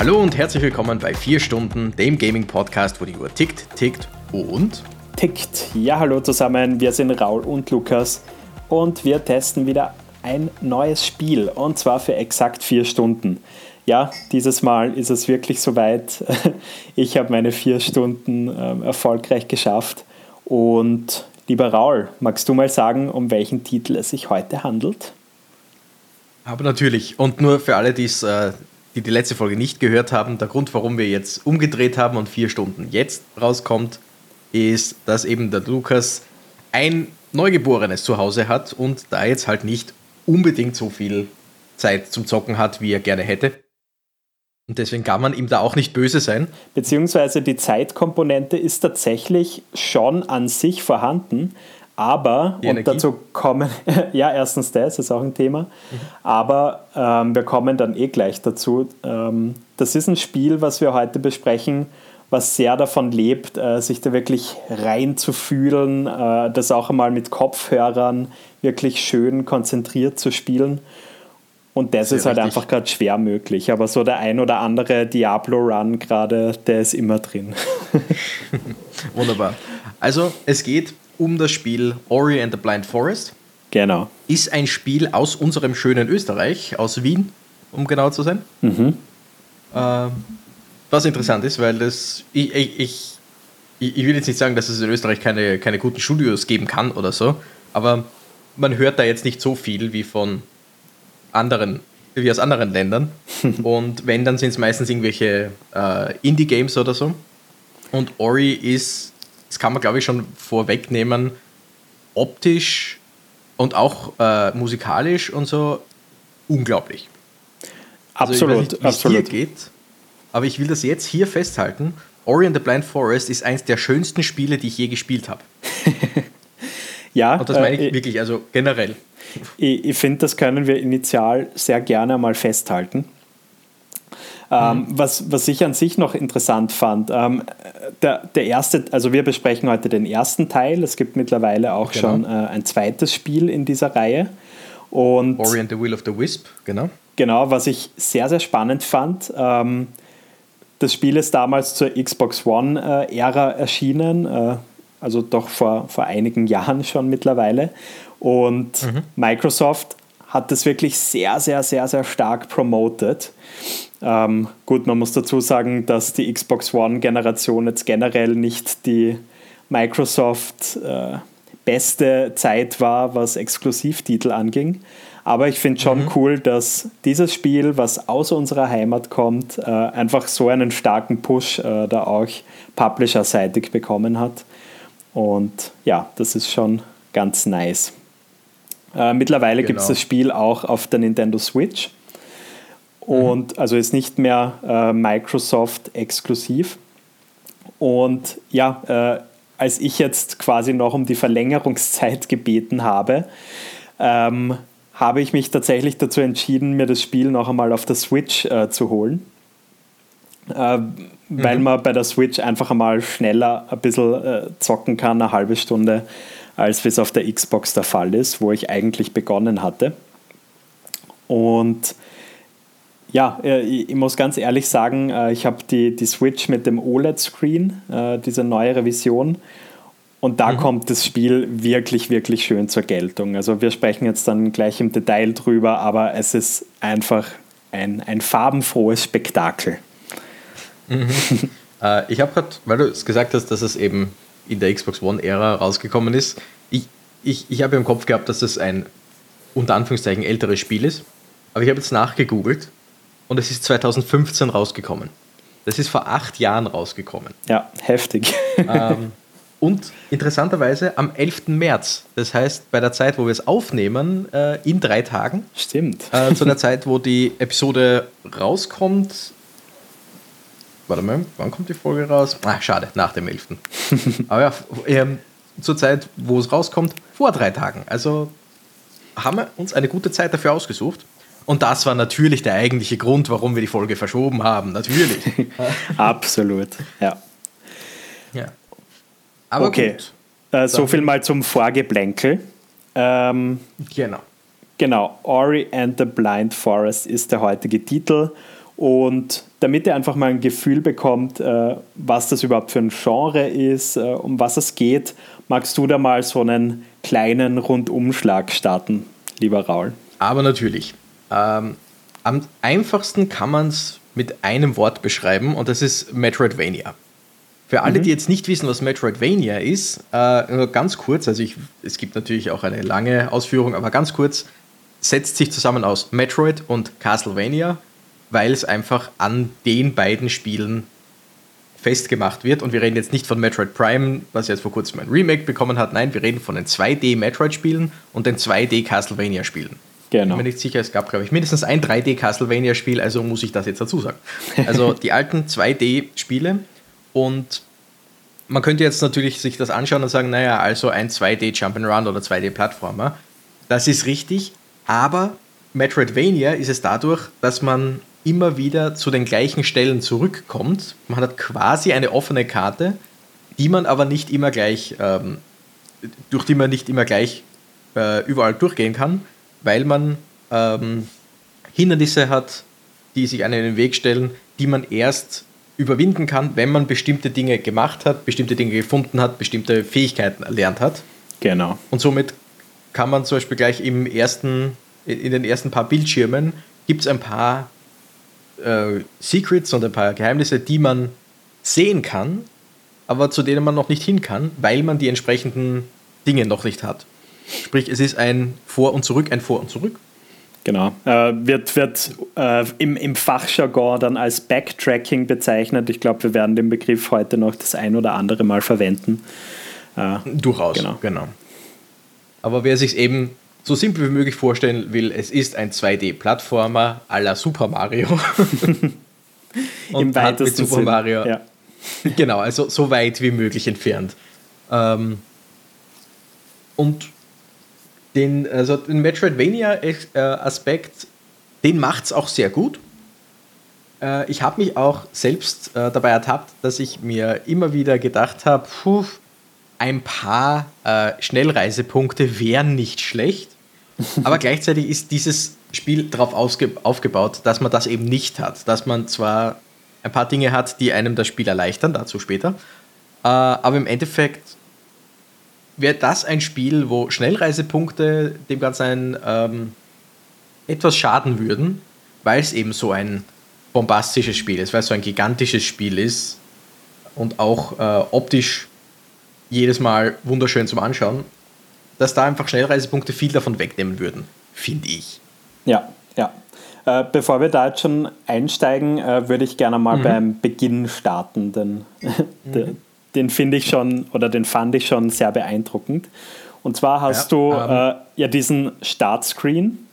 Hallo und herzlich willkommen bei 4 Stunden, dem Gaming-Podcast, wo die Uhr tickt, tickt und tickt. Ja, hallo zusammen, wir sind Raul und Lukas und wir testen wieder ein neues Spiel und zwar für exakt 4 Stunden. Ja, dieses Mal ist es wirklich soweit. Ich habe meine 4 Stunden äh, erfolgreich geschafft und lieber Raul, magst du mal sagen, um welchen Titel es sich heute handelt? Aber natürlich. Und nur für alle, die's, äh, die die letzte Folge nicht gehört haben, der Grund, warum wir jetzt umgedreht haben und vier Stunden jetzt rauskommt, ist, dass eben der Lukas ein Neugeborenes zu Hause hat und da jetzt halt nicht unbedingt so viel Zeit zum Zocken hat, wie er gerne hätte. Und deswegen kann man ihm da auch nicht böse sein. Beziehungsweise die Zeitkomponente ist tatsächlich schon an sich vorhanden, aber, Die und Energie? dazu kommen, ja, erstens das ist auch ein Thema, aber ähm, wir kommen dann eh gleich dazu. Ähm, das ist ein Spiel, was wir heute besprechen, was sehr davon lebt, äh, sich da wirklich reinzufühlen, äh, das auch einmal mit Kopfhörern wirklich schön konzentriert zu spielen. Und das Sehr ist halt richtig. einfach gerade schwer möglich. Aber so der ein oder andere Diablo-Run gerade, der ist immer drin. Wunderbar. Also, es geht um das Spiel Ori and the Blind Forest. genau. Ist ein Spiel aus unserem schönen Österreich, aus Wien, um genau zu sein. Mhm. Äh, was interessant ist, weil das, ich, ich, ich, ich will jetzt nicht sagen, dass es in Österreich keine, keine guten Studios geben kann oder so, aber man hört da jetzt nicht so viel wie von anderen, wie aus anderen Ländern. Und wenn, dann sind es meistens irgendwelche äh, Indie-Games oder so. Und Ori ist, das kann man glaube ich schon vorwegnehmen, optisch und auch äh, musikalisch und so unglaublich. Also Absolut, nicht, wie es absolut. dir geht, aber ich will das jetzt hier festhalten. Ori and the Blind Forest ist eins der schönsten Spiele, die ich je gespielt habe. Ja, Und das meine ich äh, wirklich, also generell. Ich, ich finde, das können wir initial sehr gerne mal festhalten. Ähm, was, was ich an sich noch interessant fand, ähm, der, der erste, also wir besprechen heute den ersten Teil. Es gibt mittlerweile auch Genau. schon äh, ein zweites Spiel in dieser Reihe. Und Ori and the Will of the Wisp, genau. Genau, was ich sehr, sehr spannend fand. Ähm, das Spiel ist damals zur Xbox One-Ära erschienen, äh, also doch vor, vor einigen Jahren schon mittlerweile. Und Microsoft hat das wirklich sehr, sehr, sehr, sehr stark promoted. Ähm, gut, man muss dazu sagen, dass die Xbox One-Generation jetzt generell nicht die Microsoft äh, beste Zeit war, was Exklusivtitel anging. Aber ich finde schon cool, dass dieses Spiel, was aus unserer Heimat kommt, äh, einfach so einen starken Push äh, da auch publisher-seitig bekommen hat. Und ja, das ist schon ganz nice. Äh, mittlerweile gibt es Genau. das Spiel auch auf der Nintendo Switch. Und also ist nicht mehr äh, Microsoft exklusiv. Und ja, äh, als ich jetzt quasi noch um die Verlängerungszeit gebeten habe, ähm, habe ich mich tatsächlich dazu entschieden, mir das Spiel noch einmal auf der Switch äh, zu holen. Äh, Weil man bei der Switch einfach einmal schneller ein bisschen äh, zocken kann, eine halbe Stunde, als wie es auf der Xbox der Fall ist, wo ich eigentlich begonnen hatte. Und ja, äh, ich muss ganz ehrlich sagen, äh, ich habe die, die Switch mit dem OLED-Screen, äh, diese neue Revision. Und da kommt das Spiel wirklich, wirklich schön zur Geltung. Also wir sprechen jetzt dann gleich im Detail drüber, aber es ist einfach ein, ein farbenfrohes Spektakel. Äh, ich habe gerade, weil du es gesagt hast, dass es eben in der Xbox One-Ära rausgekommen ist, ich, ich, ich habe im Kopf gehabt, dass es ein unter Anführungszeichen älteres Spiel ist, aber ich habe jetzt nachgegoogelt und es ist 2015 rausgekommen. Das ist vor acht Jahren rausgekommen. Ja, heftig. ähm, und interessanterweise am 11. März, das heißt bei der Zeit, wo wir es aufnehmen, äh, in drei Tagen, Stimmt. äh, zu der Zeit, wo die Episode rauskommt. Warte mal, wann kommt die Folge raus? Ah, schade, nach dem 11. Aber ja, ähm, zur Zeit, wo es rauskommt, vor drei Tagen. Also haben wir uns eine gute Zeit dafür ausgesucht. Und das war natürlich der eigentliche Grund, warum wir die Folge verschoben haben. Natürlich. Absolut. Ja. ja. Aber okay. gut. Äh, so viel mal zum Vorgeplänkel. Ähm, Genau. Genau, Ori and the Blind Forest ist der heutige Titel. Und damit ihr einfach mal ein Gefühl bekommt, äh, was das überhaupt für ein Genre ist, äh, um was es geht, magst du da mal so einen kleinen Rundumschlag starten, lieber Raul? Aber natürlich. Ähm, am einfachsten kann man es mit einem Wort beschreiben und das ist Metroidvania. Für alle, mhm. die jetzt nicht wissen, was Metroidvania ist, äh, nur ganz kurz, also ich, es gibt natürlich auch eine lange Ausführung, aber ganz kurz, setzt sich zusammen aus Metroid und Castlevania, weil es einfach an den beiden Spielen festgemacht wird. Und wir reden jetzt nicht von Metroid Prime, was jetzt vor kurzem ein Remake bekommen hat. Nein, wir reden von den 2D Metroid-Spielen und den 2D Castlevania-Spielen. Genau. Ich bin mir nicht sicher, es gab, glaube ich, mindestens ein 3D Castlevania-Spiel, also muss ich das jetzt dazu sagen. Also die alten 2D-Spiele und man könnte jetzt natürlich sich das anschauen und sagen, naja, also ein 2D Jump'n'Run oder 2D Plattformer. Das ist richtig, aber Metroidvania ist es dadurch, dass man immer wieder zu den gleichen Stellen zurückkommt. Man hat quasi eine offene Karte, die man aber nicht immer gleich, ähm, durch die man nicht immer gleich äh, überall durchgehen kann, weil man ähm, Hindernisse hat, die sich einem in den Weg stellen, die man erst überwinden kann, wenn man bestimmte Dinge gemacht hat, bestimmte Dinge gefunden hat, bestimmte Fähigkeiten erlernt hat. Genau. Und somit kann man zum Beispiel gleich im ersten, in den ersten paar Bildschirmen gibt es ein paar äh, Secrets und ein paar Geheimnisse, die man sehen kann, aber zu denen man noch nicht hin kann, weil man die entsprechenden Dinge noch nicht hat. Sprich, es ist ein Vor und Zurück, ein Vor und Zurück. Genau. Äh, wird wird äh, im, im Fachjargon dann als Backtracking bezeichnet. Ich glaube, wir werden den Begriff heute noch das ein oder andere Mal verwenden. Äh, Durchaus, genau. genau. Aber wer sich eben so simpel wie möglich vorstellen will, es ist ein 2D-Plattformer à la Super Mario. und Im hat mit Super Sinn. Mario. Ja. Genau, also so weit wie möglich entfernt. Ähm, und den, also den Metroidvania-Aspekt, den macht es auch sehr gut. Äh, ich habe mich auch selbst äh, dabei ertappt, dass ich mir immer wieder gedacht habe, ein paar äh, Schnellreisepunkte wären nicht schlecht. Aber gleichzeitig ist dieses Spiel darauf aufgebaut, dass man das eben nicht hat. Dass man zwar ein paar Dinge hat, die einem das Spiel erleichtern, dazu später, äh, aber im Endeffekt wäre das ein Spiel, wo Schnellreisepunkte dem Ganzen ähm, etwas schaden würden, weil es eben so ein bombastisches Spiel ist, weil es so ein gigantisches Spiel ist und auch äh, optisch jedes Mal wunderschön zum Anschauen, dass da einfach Schnellreisepunkte viel davon wegnehmen würden, finde ich. Ja, ja. Äh, bevor wir da jetzt schon einsteigen, äh, würde ich gerne mal mhm. beim Beginn starten, denn mhm den finde ich schon oder den fand ich schon sehr beeindruckend. Und zwar hast ja, du ähm, äh, ja diesen Startscreen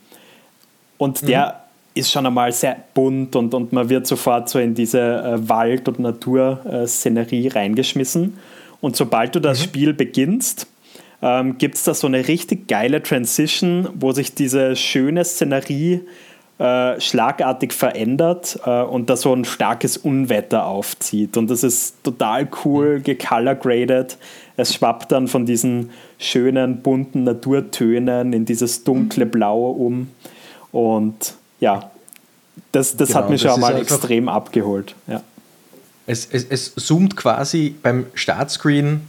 und der mhm. ist schon einmal sehr bunt und, und man wird sofort so in diese äh, Wald- und Naturszenerie reingeschmissen. Und sobald du das mhm. Spiel beginnst, ähm, gibt es da so eine richtig geile Transition, wo sich diese schöne Szenerie äh, schlagartig verändert äh, und da so ein starkes Unwetter aufzieht. Und das ist total cool, gecolor-graded. Es schwappt dann von diesen schönen, bunten Naturtönen in dieses dunkle Blau um. Und ja, das, das genau, hat mich schon mal extrem abgeholt. Ja. Es, es, es zoomt quasi beim Startscreen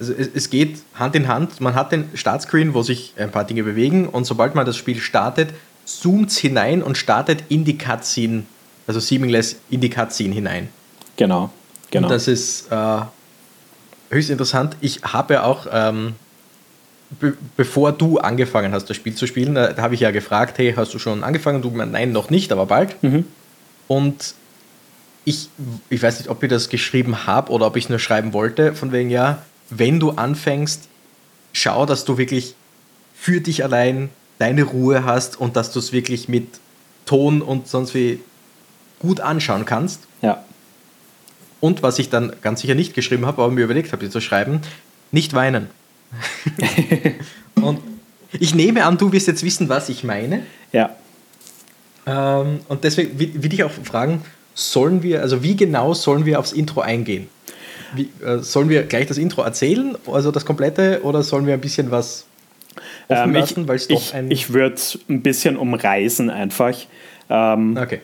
also es, es, geht Hand in Hand. Man hat den Startscreen, wo sich ein paar Dinge bewegen und sobald man das Spiel startet, zoomt hinein und startet in die Cutscene, also seamless in die Cutscene hinein. Genau, genau. Und das ist äh, höchst interessant. Ich habe ja auch, ähm, be bevor du angefangen hast, das Spiel zu spielen, da, da habe ich ja gefragt, hey, hast du schon angefangen? Du meinst, nein, noch nicht, aber bald. Mhm. Und ich, ich weiß nicht, ob ich das geschrieben habe oder ob ich es nur schreiben wollte, von wegen, ja, wenn du anfängst, schau, dass du wirklich für dich allein deine Ruhe hast und dass du es wirklich mit Ton und sonst wie gut anschauen kannst. Ja. Und was ich dann ganz sicher nicht geschrieben habe, aber mir überlegt habe, zu schreiben, nicht weinen. und ich nehme an, du wirst jetzt wissen, was ich meine. Ja. Ähm, und deswegen will ich auch fragen, sollen wir, also wie genau sollen wir aufs Intro eingehen? Wie, äh, sollen wir gleich das Intro erzählen, also das komplette, oder sollen wir ein bisschen was offen ähm, lassen, weil es doch ich, ein. Ich würde ein bisschen umreißen einfach. Ähm, okay.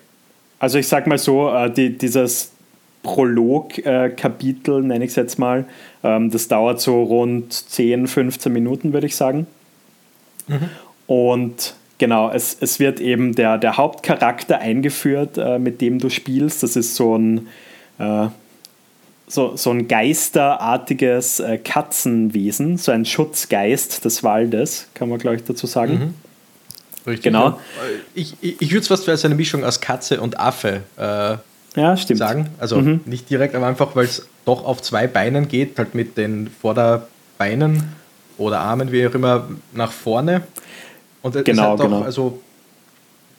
Also ich sag mal so, äh, die, dieses Prolog-Kapitel, nenne ich es jetzt mal, ähm, das dauert so rund 10, 15 Minuten, würde ich sagen. Mhm. Und genau, es, es wird eben der, der Hauptcharakter eingeführt, äh, mit dem du spielst. Das ist so ein, äh, so, so ein geisterartiges äh, Katzenwesen, so ein Schutzgeist des Waldes, kann man, glaube ich, dazu sagen. Mhm. Richtig. Genau. Ich, ich, ich würde es fast als eine Mischung aus Katze und Affe äh, ja, stimmt. sagen. Also mhm. nicht direkt, aber einfach, weil es doch auf zwei Beinen geht, halt mit den Vorderbeinen oder Armen, wie auch immer, nach vorne. Und es genau, hat auch, genau. also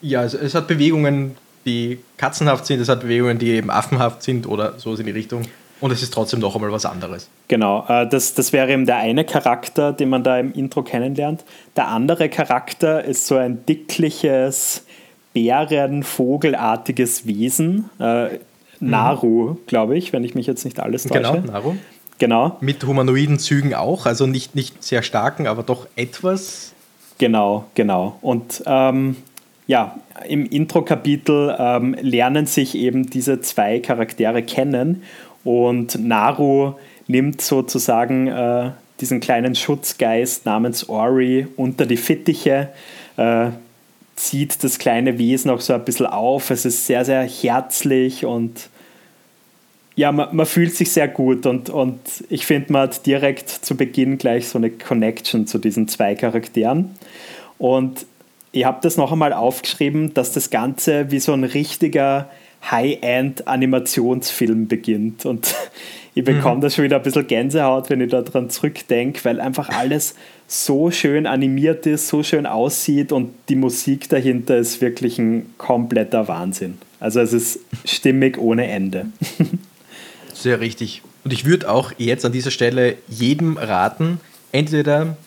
ja, es, es, hat Bewegungen, die katzenhaft sind, es hat Bewegungen, die eben affenhaft sind oder so in die Richtung. Und es ist trotzdem noch einmal was anderes. Genau, äh, das, das wäre eben der eine Charakter, den man da im Intro kennenlernt. Der andere Charakter ist so ein dickliches, bärenvogelartiges Wesen. Äh, Naru, mhm. glaube ich, wenn ich mich jetzt nicht alles täusche. Genau, Naru. Genau. Mit humanoiden Zügen auch, also nicht, nicht sehr starken, aber doch etwas. Genau, genau. Und ähm, ja, im Intro-Kapitel ähm, lernen sich eben diese zwei Charaktere kennen und Naru nimmt sozusagen äh, diesen kleinen Schutzgeist namens Ori unter die Fittiche, äh, zieht das kleine Wesen auch so ein bisschen auf. Es ist sehr, sehr herzlich und ja, man, man fühlt sich sehr gut und, und ich finde, man hat direkt zu Beginn gleich so eine Connection zu diesen zwei Charakteren. Und ich habe das noch einmal aufgeschrieben, dass das Ganze wie so ein richtiger High-End-Animationsfilm beginnt. Und ich bekomme mhm. da schon wieder ein bisschen Gänsehaut, wenn ich daran zurückdenke, weil einfach alles so schön animiert ist, so schön aussieht und die Musik dahinter ist wirklich ein kompletter Wahnsinn. Also es ist stimmig ohne Ende. Sehr richtig. Und ich würde auch jetzt an dieser Stelle jedem raten, entweder,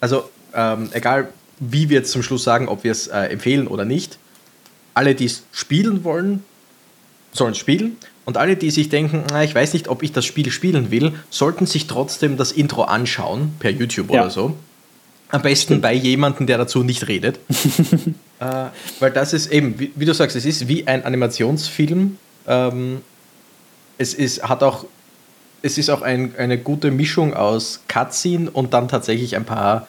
also ähm, egal wie wir jetzt zum Schluss sagen, ob wir es äh, empfehlen oder nicht, alle, die es spielen wollen, sollen spielen. Und alle, die sich denken, na, ich weiß nicht, ob ich das Spiel spielen will, sollten sich trotzdem das Intro anschauen, per YouTube ja. oder so. Am besten Stimmt. bei jemandem, der dazu nicht redet. äh, weil das ist eben, wie, wie, du sagst, es ist wie ein Animationsfilm. Ähm, es ist, hat auch, es ist auch ein, eine gute Mischung aus Cutscene und dann tatsächlich ein paar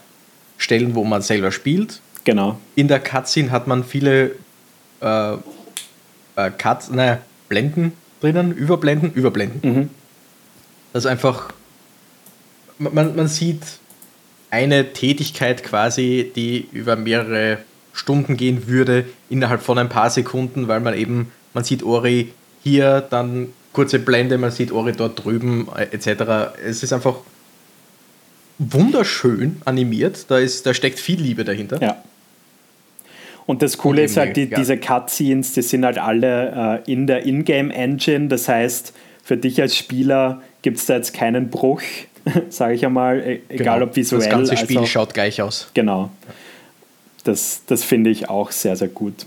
Stellen, wo man selber spielt. Genau. In der Cutscene hat man viele äh, äh, Cut, naja, Blenden drinnen, Überblenden, Überblenden. Mhm. Das ist einfach, man, man sieht eine Tätigkeit quasi, die über mehrere Stunden gehen würde, innerhalb von ein paar Sekunden, weil man eben, man sieht Ori hier, dann kurze Blende, man sieht Ori dort drüben, äh, etc. Es ist einfach wunderschön animiert, da, ist, da steckt viel Liebe dahinter. Ja. Und das Coole ist halt, die, ja. diese Cutscenes, die sind halt alle äh, in der Ingame-Engine. Das heißt, für dich als Spieler gibt es da jetzt keinen Bruch, sage ich einmal, e egal genau. ob visuell. Das ganze Spiel also, schaut gleich aus. Genau. Das, das finde ich auch sehr, sehr gut.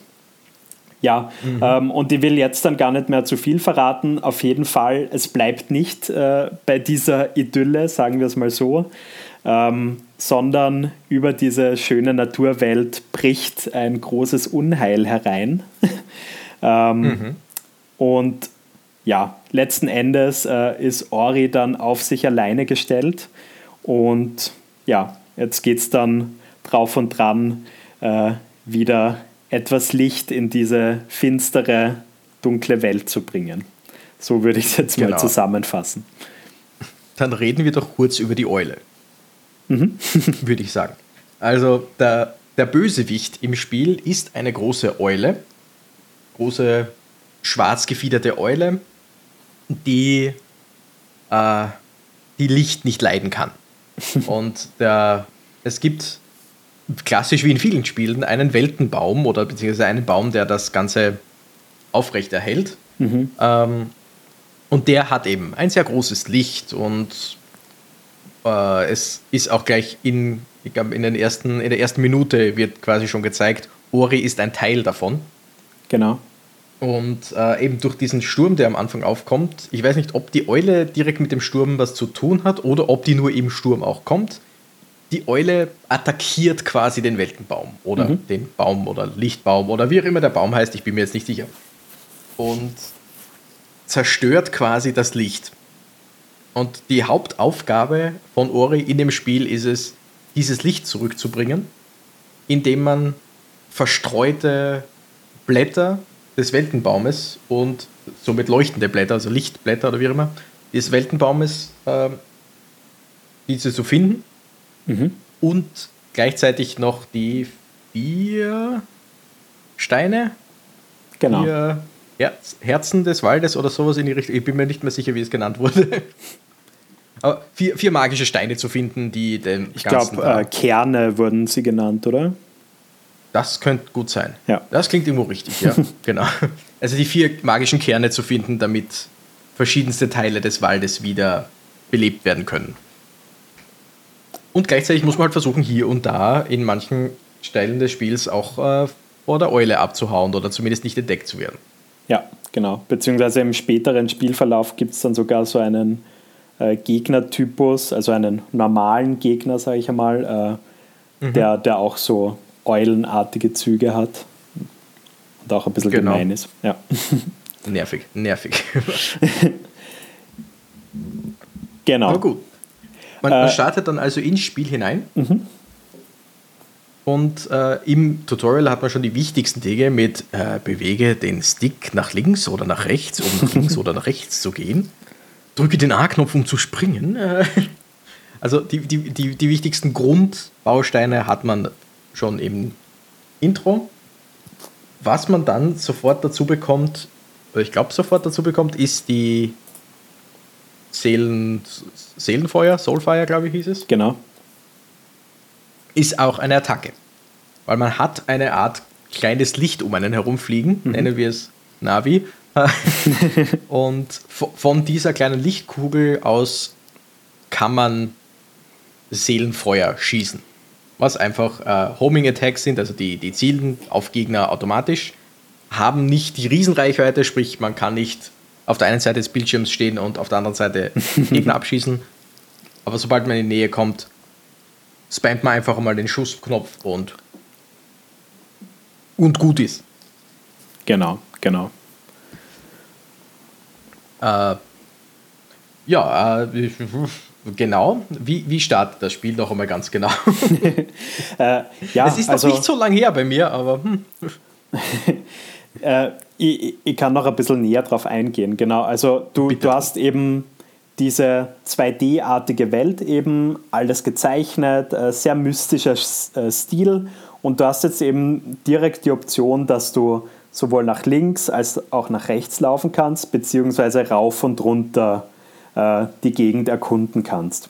Ja, mhm. ähm, und ich will jetzt dann gar nicht mehr zu viel verraten. Auf jeden Fall, es bleibt nicht äh, bei dieser Idylle, sagen wir es mal so, ähm, sondern über diese schöne Naturwelt bricht ein großes Unheil herein. ähm, mhm. Und ja, letzten Endes äh, ist Ori dann auf sich alleine gestellt und ja, jetzt geht es dann drauf und dran, äh, wieder etwas Licht in diese finstere, dunkle Welt zu bringen. So würde ich es jetzt genau. mal zusammenfassen. Dann reden wir doch kurz über die Eule. Mhm. würde ich sagen. Also der, der Bösewicht im Spiel ist eine große Eule, große schwarz gefiederte Eule, die, äh, die Licht nicht leiden kann. Und der, es gibt klassisch wie in vielen Spielen einen Weltenbaum oder beziehungsweise einen Baum, der das Ganze aufrechterhält. Mhm. Ähm, und der hat eben ein sehr großes Licht und äh, es ist auch gleich in, ich glaube, in, den ersten, in der ersten Minute wird quasi schon gezeigt, Ori ist ein Teil davon. Genau. Und äh, eben durch diesen Sturm, der am Anfang aufkommt, ich weiß nicht, ob die Eule direkt mit dem Sturm was zu tun hat oder ob die nur im Sturm auch kommt. Die Eule attackiert quasi den Weltenbaum oder mhm. den Baum oder Lichtbaum oder wie auch immer der Baum heißt, ich bin mir jetzt nicht sicher. und zerstört quasi das Licht. Und die Hauptaufgabe von Ori in dem Spiel ist es, dieses Licht zurückzubringen, indem man verstreute Blätter des Weltenbaumes und somit leuchtende Blätter, also Lichtblätter oder wie immer, des Weltenbaumes, äh, diese zu finden. Mhm. Und gleichzeitig noch die vier Steine. Genau. Vier Herz, Herzen des Waldes oder sowas in die Richtung. Ich bin mir nicht mehr sicher, wie es genannt wurde. Aber vier, vier magische Steine zu finden, die den Ich glaube, äh, Kerne wurden sie genannt, oder? Das könnte gut sein. Ja. Das klingt irgendwo richtig, ja. genau. Also die vier magischen Kerne zu finden, damit verschiedenste Teile des Waldes wieder belebt werden können. Und gleichzeitig muss man halt versuchen, hier und da in manchen Stellen des Spiels auch äh, vor der Eule abzuhauen oder zumindest nicht entdeckt zu werden. Ja, genau. Beziehungsweise im späteren Spielverlauf gibt es dann sogar so einen äh, Gegnertypus, also einen normalen Gegner, sage ich einmal, äh, mhm. der, der auch so eulenartige Züge hat und auch ein bisschen genau. gemein ist. Ja. Nervig, nervig. genau. Aber gut. Man, man, äh, startet dann also ins Spiel hinein. Mhm. Und äh, im Tutorial hat man schon die wichtigsten Dinge mit äh, bewege den Stick nach links oder nach rechts, um nach links oder nach rechts zu gehen. Drücke den A-Knopf, um zu springen. Äh, also die, die, die, die wichtigsten Grundbausteine hat man schon im Intro. Was man dann sofort dazu bekommt, oder ich glaube sofort dazu bekommt, ist die Seelen, Seelenfeuer, Soulfire, glaube ich, hieß es. Genau. Ist auch eine Attacke. Weil man hat eine Art kleines Licht um einen herumfliegen, mhm. nennen wir es Navi. und von dieser kleinen Lichtkugel aus kann man Seelenfeuer schießen was einfach äh, Homing Attacks sind, also die, die zielen auf Gegner automatisch, haben nicht die Riesenreichweite, sprich man kann nicht auf der einen Seite des Bildschirms stehen und auf der anderen Seite Gegner abschießen. Aber sobald man in die Nähe kommt, spammt man einfach mal den Schussknopf und, und gut ist. Genau, genau. Äh, ja, äh, Genau. Wie, wie startet das Spiel noch einmal ganz genau? äh, ja, es ist noch also, nicht so lange her bei mir, aber. Hm. äh, ich, ich, kann noch ein bisschen näher drauf eingehen. Genau. Also, du, du hast eben diese 2D-artige Welt, eben alles gezeichnet, äh, sehr mystischer äh, Stil. Und du hast jetzt eben direkt die Option, dass du sowohl nach links als auch nach rechts laufen kannst, beziehungsweise rauf und runter äh, die Gegend erkunden kannst.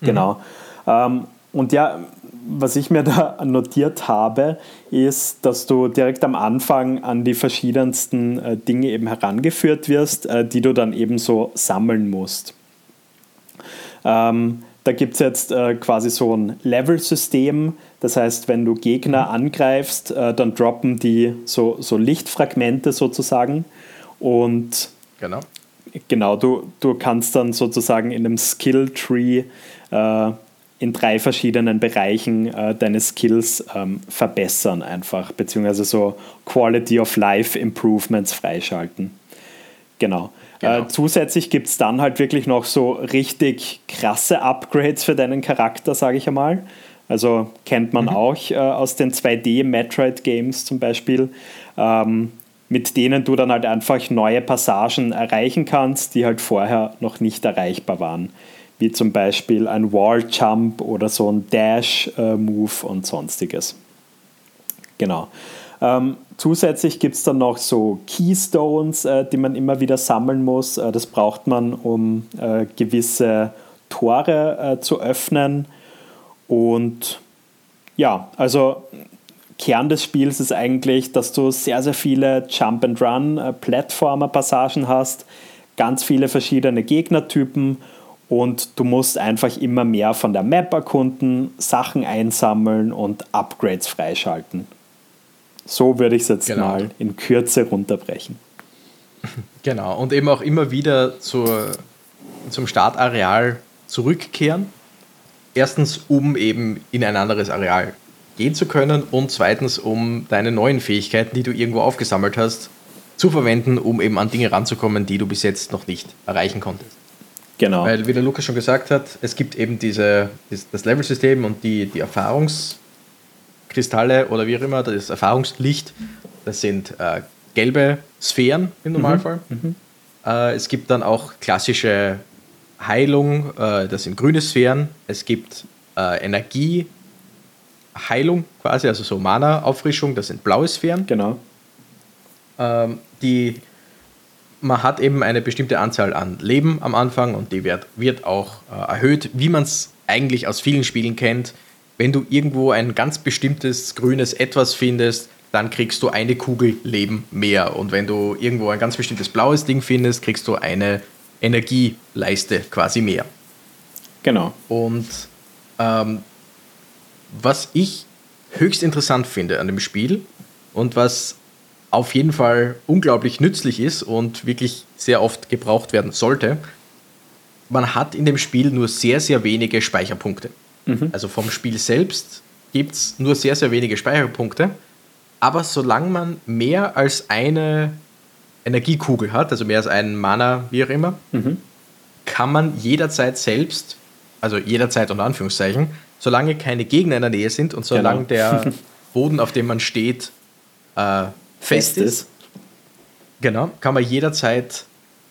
Mhm. Genau. Ähm, und ja, was ich mir da notiert habe, ist, dass du direkt am Anfang an die verschiedensten äh, Dinge eben herangeführt wirst, äh, die du dann eben so sammeln musst. Ähm, da gibt es jetzt äh, quasi so ein Level-System. Das heißt, wenn du Gegner angreifst, äh, dann droppen die so, so Lichtfragmente sozusagen. Und genau. Genau, du, du kannst dann sozusagen in einem Skill-Tree äh, in drei verschiedenen Bereichen äh, deine Skills ähm, verbessern einfach, beziehungsweise so Quality of Life Improvements freischalten. Genau. Genau. Äh, zusätzlich gibt es dann halt wirklich noch so richtig krasse Upgrades für deinen Charakter, sage ich einmal. Also kennt man mhm. auch äh, aus den 2D-Metroid-Games zum Beispiel. Ähm, mit denen du dann halt einfach neue Passagen erreichen kannst, die halt vorher noch nicht erreichbar waren. Wie zum Beispiel ein Wall Jump oder so ein Dash-Move äh, und sonstiges. Genau. Ähm, zusätzlich gibt es dann noch so Keystones, äh, die man immer wieder sammeln muss. Äh, das braucht man, um äh, gewisse Tore äh, zu öffnen. Und ja, also Kern des Spiels ist eigentlich, dass du sehr, sehr viele Jump-and-Run-Plattformer-Passagen hast, ganz viele verschiedene Gegnertypen und du musst einfach immer mehr von der Map erkunden, Sachen einsammeln und Upgrades freischalten. So würde ich es jetzt genau. mal in Kürze runterbrechen. Genau, und eben auch immer wieder zur, zum Startareal zurückkehren. Erstens, um eben in ein anderes Areal gehen zu können und zweitens, um deine neuen Fähigkeiten, die du irgendwo aufgesammelt hast, zu verwenden, um eben an Dinge ranzukommen, die du bis jetzt noch nicht erreichen konntest. Genau. Weil, wie der Lukas schon gesagt hat, es gibt eben diese, das Level-System und die, die Erfahrungskristalle oder wie auch immer, das Erfahrungslicht, das sind äh, gelbe Sphären im mhm. Normalfall. Mhm. Äh, es gibt dann auch klassische Heilung, äh, das sind grüne Sphären. Es gibt äh, Energie, Heilung quasi, also so Mana-Auffrischung, das sind blaue Sphären. Genau. Ähm, die, man hat eben eine bestimmte Anzahl an Leben am Anfang und die wird, wird auch äh, erhöht, wie man es eigentlich aus vielen Spielen kennt. Wenn du irgendwo ein ganz bestimmtes grünes Etwas findest, dann kriegst du eine Kugel Leben mehr. Und wenn du irgendwo ein ganz bestimmtes blaues Ding findest, kriegst du eine Energieleiste quasi mehr. Genau. Und ähm, was ich höchst interessant finde an dem Spiel und was auf jeden Fall unglaublich nützlich ist und wirklich sehr oft gebraucht werden sollte, man hat in dem Spiel nur sehr, sehr wenige Speicherpunkte. Mhm. Also vom Spiel selbst gibt es nur sehr, sehr wenige Speicherpunkte. Aber solange man mehr als eine Energiekugel hat, also mehr als einen Mana, wie auch immer, mhm. kann man jederzeit selbst, also jederzeit unter Anführungszeichen, solange keine Gegner in der Nähe sind und solange genau. der Boden, auf dem man steht, äh, fest, fest ist, genau, kann man jederzeit,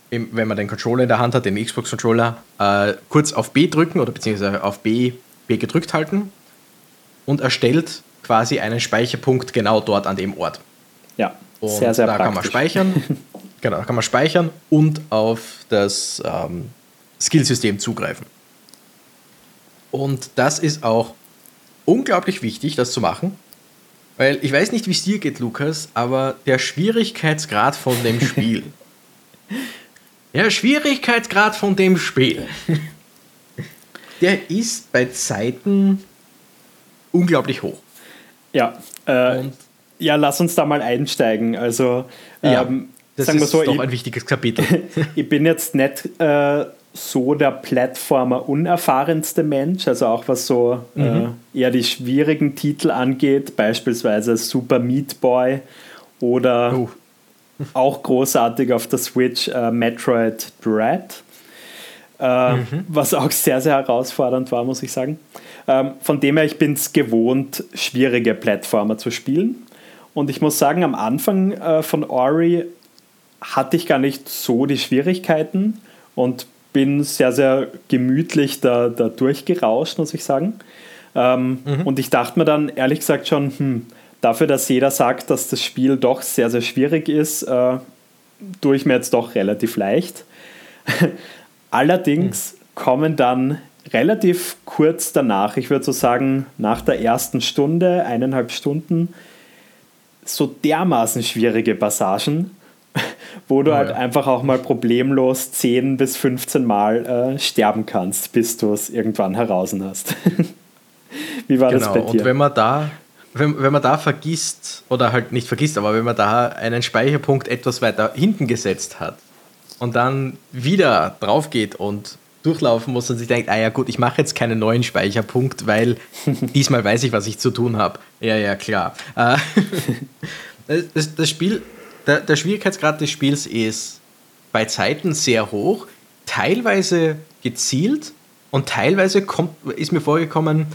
wenn man den Controller in der Hand hat, den Xbox-Controller, äh, kurz auf B drücken oder beziehungsweise auf B, B gedrückt halten und erstellt quasi einen Speicherpunkt genau dort an dem Ort. Ja. Und sehr, sehr da praktisch. kann man speichern. genau, da kann man speichern und auf das ähm, Skillsystem zugreifen. Und das ist auch unglaublich wichtig, das zu machen. Weil ich weiß nicht, wie es dir geht, Lukas, aber der Schwierigkeitsgrad von dem Spiel. der Schwierigkeitsgrad von dem Spiel. der ist bei Zeiten unglaublich hoch. Ja, äh, ja, lass uns da mal einsteigen. Also, ja, ähm, das sagen ist so, doch ein wichtiges Kapitel. ich bin jetzt nicht äh, so der Plattformer unerfahrenste Mensch, also auch was so äh, mhm. äh, eher die schwierigen Titel angeht, beispielsweise Super Meat Boy oder oh. auch großartig auf der Switch äh, Metroid Dread, äh, mhm. was auch sehr, sehr herausfordernd war, muss ich sagen. Ähm, von dem her, ich bin es gewohnt, schwierige Plattformer zu spielen. Und ich muss sagen, am Anfang äh, von Ori hatte ich gar nicht so die Schwierigkeiten und bin sehr, sehr gemütlich da, da durchgerauscht, muss ich sagen. Ähm, mhm. Und ich dachte mir dann ehrlich gesagt schon, hm, dafür, dass jeder sagt, dass das Spiel doch sehr, sehr schwierig ist, äh, tue ich mir jetzt doch relativ leicht. Allerdings mhm. kommen dann relativ kurz danach, ich würde so sagen, nach der ersten Stunde, eineinhalb Stunden, so dermaßen schwierige Passagen, wo du oh, halt ja. einfach auch mal problemlos 10 bis 15 Mal äh, sterben kannst, bis du es irgendwann heraus hast. Wie war genau. das bei dir? Und wenn man da wenn, wenn man da vergisst, oder halt nicht vergisst, aber wenn man da einen Speicherpunkt etwas weiter hinten gesetzt hat und dann wieder drauf geht und durchlaufen muss und sich denkt, ah ja gut, ich mache jetzt keinen neuen Speicherpunkt, weil diesmal weiß ich, was ich zu tun habe. Ja, ja, klar. Äh, das, das Spiel, der, der Schwierigkeitsgrad des Spiels ist bei Zeiten sehr hoch, teilweise gezielt und teilweise kommt, ist mir vorgekommen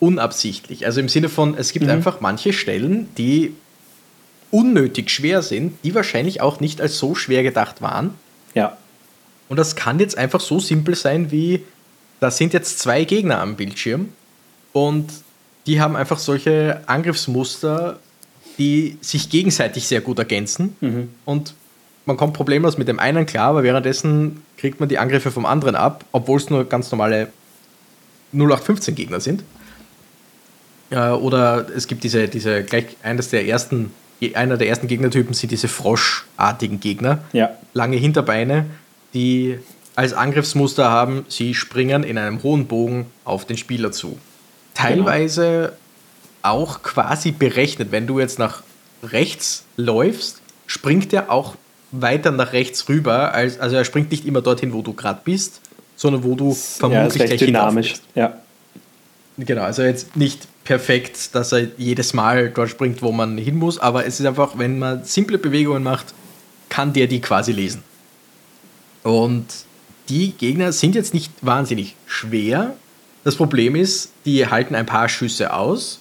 unabsichtlich. Also im Sinne von, es gibt mhm. einfach manche Stellen, die unnötig schwer sind, die wahrscheinlich auch nicht als so schwer gedacht waren. Ja. Und das kann jetzt einfach so simpel sein wie, da sind jetzt zwei Gegner am Bildschirm und die haben einfach solche Angriffsmuster, die sich gegenseitig sehr gut ergänzen. Mhm. Und man kommt problemlos mit dem einen klar, aber währenddessen kriegt man die Angriffe vom anderen ab, obwohl es nur ganz normale 0815 Gegner sind. Äh, oder es gibt diese, diese gleich eines der ersten, einer der ersten Gegnertypen sind diese froschartigen Gegner. Ja. Lange Hinterbeine, die als Angriffsmuster haben, sie springen in einem hohen Bogen auf den Spieler zu. Teilweise genau. auch quasi berechnet, wenn du jetzt nach rechts läufst, springt er auch weiter nach rechts rüber, als, also er springt nicht immer dorthin, wo du gerade bist, sondern wo du vermutlich ja, gleich dynamisch. Ja. Genau, also jetzt nicht perfekt, dass er jedes Mal dort springt, wo man hin muss, aber es ist einfach, wenn man simple Bewegungen macht, kann der die quasi lesen. Und die Gegner sind jetzt nicht wahnsinnig schwer. Das Problem ist, die halten ein paar Schüsse aus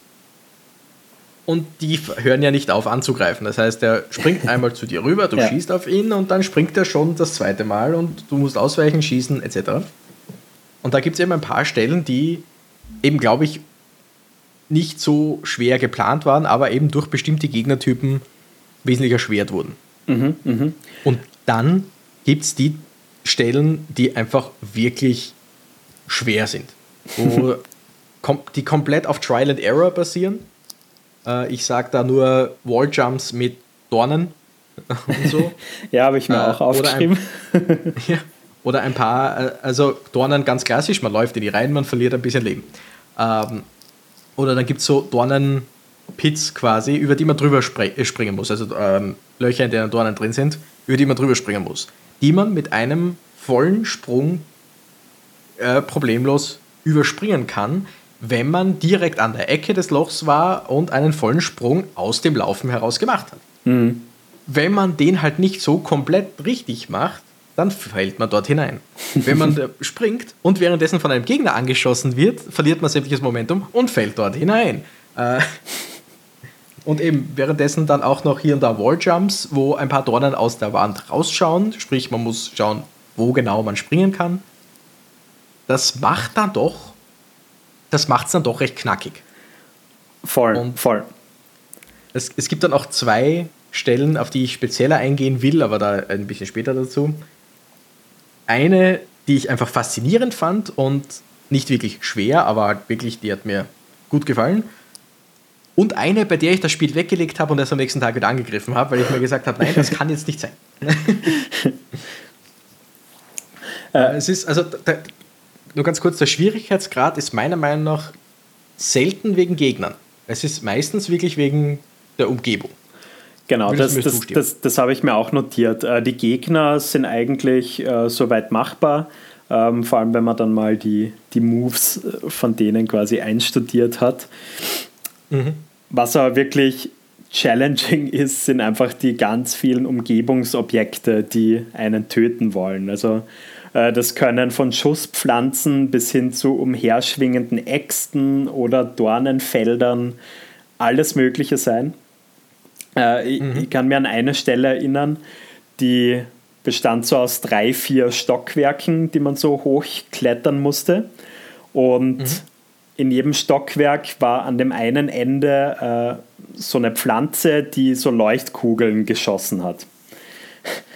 und die hören ja nicht auf anzugreifen. Das heißt, er springt einmal zu dir rüber, du ja. schießt auf ihn und dann springt er schon das zweite Mal und du musst ausweichen, schießen etc. Und da gibt es eben ein paar Stellen, die eben, glaube ich, nicht so schwer geplant waren, aber eben durch bestimmte Gegnertypen wesentlich erschwert wurden. Mhm, mh. Und dann gibt es die Stellen, die einfach wirklich schwer sind, wo die komplett auf Trial and Error basieren. Äh, ich sage da nur Walljumps mit Dornen und so. ja, habe ich mir äh, auch aufgeschrieben. Oder ein, ja, oder ein paar, äh, also Dornen ganz klassisch, man läuft in die Reihen, man verliert ein bisschen Leben. Ähm, oder dann gibt es so Dornenpits quasi, über die man drüber äh, springen muss. Also ähm, Löcher, in denen Dornen drin sind, über die man drüber springen muss. Die man mit einem vollen Sprung äh, problemlos überspringen kann, wenn man direkt an der Ecke des Lochs war und einen vollen Sprung aus dem Laufen heraus gemacht hat. Mhm. Wenn man den halt nicht so komplett richtig macht, dann fällt man dort hinein. Wenn man springt und währenddessen von einem Gegner angeschossen wird, verliert man sämtliches Momentum und fällt dort hinein. Äh, und eben währenddessen dann auch noch hier und da Walljumps, wo ein paar Dornen aus der Wand rausschauen, sprich man muss schauen, wo genau man springen kann. Das macht dann doch, das macht es dann doch recht knackig. Voll, und voll. Es, es gibt dann auch zwei Stellen, auf die ich spezieller eingehen will, aber da ein bisschen später dazu eine, die ich einfach faszinierend fand und nicht wirklich schwer, aber wirklich, die hat mir gut gefallen. Und eine, bei der ich das Spiel weggelegt habe und erst am nächsten Tag wieder angegriffen habe, weil ich mir gesagt habe, nein, das kann jetzt nicht sein. äh, es ist, also, da, nur ganz kurz, der Schwierigkeitsgrad ist meiner Meinung nach selten wegen Gegnern. Es ist meistens wirklich wegen der Umgebung. Genau, das, das, das, das, habe ich mir auch notiert. Äh, die Gegner sind eigentlich äh, soweit machbar, ähm, vor allem wenn man dann mal die, die Moves von denen quasi einstudiert hat. Mhm. Was aber wirklich challenging ist, sind einfach die ganz vielen Umgebungsobjekte, die einen töten wollen. Also äh, das können von Schusspflanzen bis hin zu umherschwingenden Äxten oder Dornenfeldern alles Mögliche sein. Äh, ich, mhm. ich, kann mir an eine Stelle erinnern, die bestand so aus drei, vier Stockwerken, die man so hochklettern musste. Und mhm. In jedem Stockwerk war an dem einen Ende äh, so eine Pflanze, die so Leuchtkugeln geschossen hat.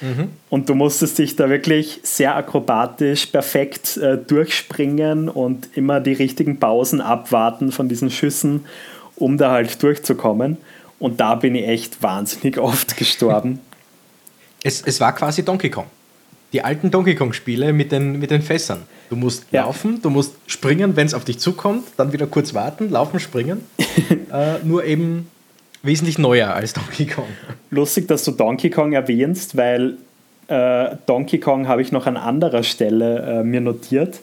Mhm. Und du musstest dich da wirklich sehr akrobatisch perfekt äh, durchspringen und immer die richtigen Pausen abwarten von diesen Schüssen, um da halt durchzukommen. Und da bin ich echt wahnsinnig oft gestorben. Es, es war quasi Donkey Kong. Die alten Donkey Kong-Spiele mit den, mit den Fässern. Du musst ja. laufen, du musst springen, wenn es auf dich zukommt, dann wieder kurz warten, laufen, springen. äh, nur eben wesentlich neuer als Donkey Kong. Lustig, dass du Donkey Kong erwähnst, weil äh, Donkey Kong habe ich noch an anderer Stelle äh, mir notiert.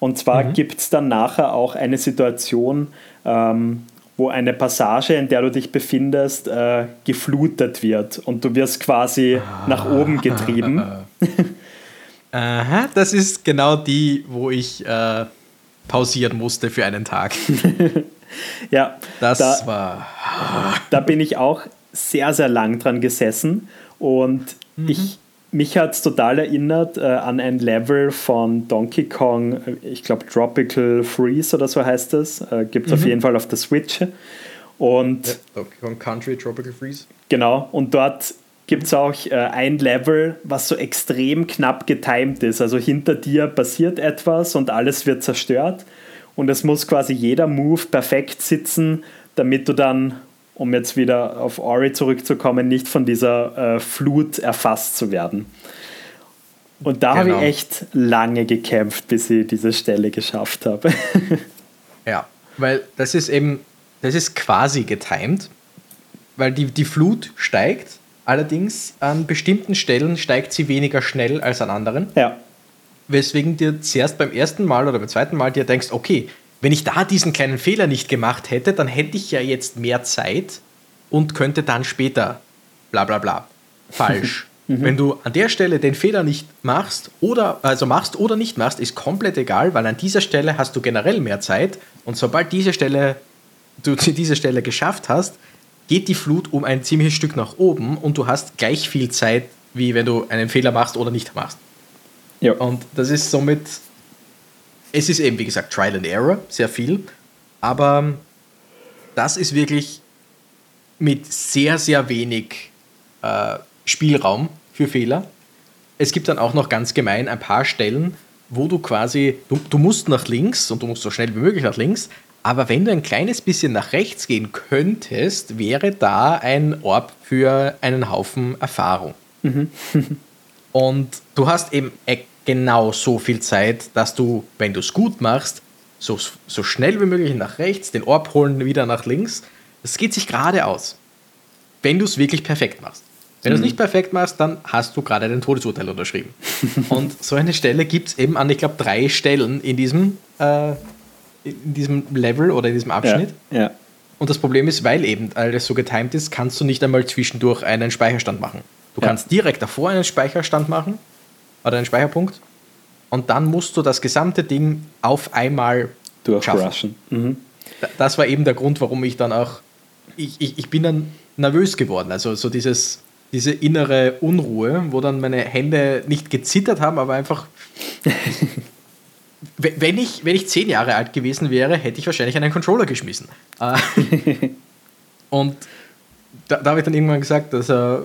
Und zwar mhm. gibt es dann nachher auch eine Situation, ähm, wo eine Passage, in der du dich befindest, äh, geflutet wird und du wirst quasi ah. nach oben getrieben. Aha, das ist genau die, wo ich äh, pausieren musste für einen Tag. ja, das da, war. da bin ich auch sehr, sehr lang dran gesessen und mhm. ich mich hat es total erinnert äh, an ein Level von Donkey Kong, äh, ich glaube Tropical Freeze oder so heißt es. Äh, Gibt es mhm. auf jeden Fall auf der Switch. Und ja, Donkey Kong Country Tropical Freeze. Genau, und dort gibt es auch äh, ein Level, was so extrem knapp getimed ist. Also hinter dir passiert etwas und alles wird zerstört. Und es muss quasi jeder Move perfekt sitzen, damit du dann um jetzt wieder auf Ori zurückzukommen, nicht von dieser äh, Flut erfasst zu werden. Und da genau. habe ich genau. echt lange gekämpft, bis ich diese Stelle geschafft habe. ja, weil das ist eben, das ist quasi getimed, weil die, die Flut steigt, allerdings an bestimmten Stellen steigt sie weniger schnell als an anderen. Ja. Weswegen dir zuerst beim ersten Mal oder beim zweiten Mal dir denkst, okay, wenn ich da diesen kleinen Fehler nicht gemacht hätte, dann hätte ich ja jetzt mehr Zeit und könnte dann später bla bla bla. Falsch. Mhm. Wenn du an der Stelle den Fehler nicht machst oder also machst oder nicht machst, ist komplett egal, weil an dieser Stelle hast du generell mehr Zeit und sobald diese Stelle du diese Stelle geschafft hast, geht die Flut um ein ziemliches Stück nach oben und du hast gleich viel Zeit, wie wenn du einen Fehler machst oder nicht machst. Ja. Und das ist somit, es ist eben wie gesagt Trial and Error, sehr viel, aber das ist wirklich mit sehr, sehr wenig äh, Spielraum für Fehler. Es gibt dann auch noch ganz gemein ein paar Stellen, wo du quasi, du, du musst nach links und du musst so schnell wie möglich nach links, aber wenn du ein kleines bisschen nach rechts gehen könntest, wäre da ein Orb für einen Haufen Erfahrung. Mhm. und du hast eben e- genau so viel Zeit, dass du, wenn du es gut machst, so, so schnell wie möglich nach rechts, den Orb holen wieder nach links. Das geht sich gerade aus. Wenn du es wirklich perfekt machst. Wenn du es mhm. nicht perfekt machst, dann hast du gerade dein Todesurteil unterschrieben. und so eine Stelle gibt es eben an, ich glaube, drei Stellen in diesem, äh, in diesem Level oder in diesem Abschnitt. Ja, ja. Und das Problem ist, weil eben alles so getimed ist, kannst du nicht einmal zwischendurch einen Speicherstand machen. Du ja. kannst direkt davor einen Speicherstand machen oder einen Speicherpunkt und dann musst du das gesamte Ding auf einmal durchrushen. Mhm. Das war eben der Grund, warum ich dann auch, ich, ich, ich bin dann nervös geworden. Also so dieses, diese innere Unruhe, wo dann meine Hände nicht gezittert haben, aber einfach. wenn, ich, wenn ich zehn Jahre alt gewesen wäre, hätte ich wahrscheinlich einen Controller geschmissen. Äh, und da, da habe ich dann irgendwann gesagt, dass er.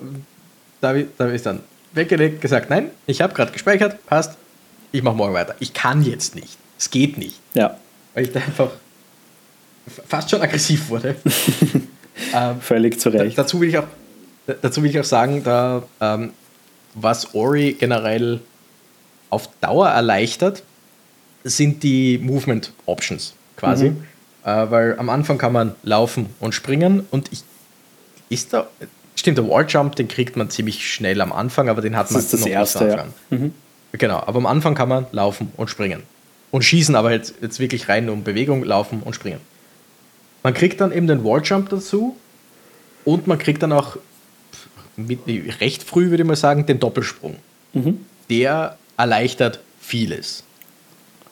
Da habe ich, da hab ich dann weggelegt, gesagt, nein, ich habe gerade gespeichert, passt, ich mache morgen weiter. Ich kann jetzt nicht. Es geht nicht. Ja. Weil ich da einfach fast schon aggressiv wurde. ähm, Völlig zu Recht. dazu will ich auch Dazu will ich auch sagen, da, ähm, was Ori generell auf Dauer erleichtert, sind die Movement Options quasi. Mhm. Äh, weil am Anfang kann man laufen und springen und ich, ist da, stimmt, der Walljump, den kriegt man ziemlich schnell am Anfang, aber den hat das man ist das noch erste, ja. Mhm. Genau, aber am Anfang kann man laufen und springen. Und schießen aber jetzt, jetzt wirklich rein um Bewegung, laufen und springen. Man kriegt dann eben den Walljump dazu und man kriegt dann auch mit, recht früh, würde ich mal sagen, den Doppelsprung. Mhm. Der erleichtert vieles.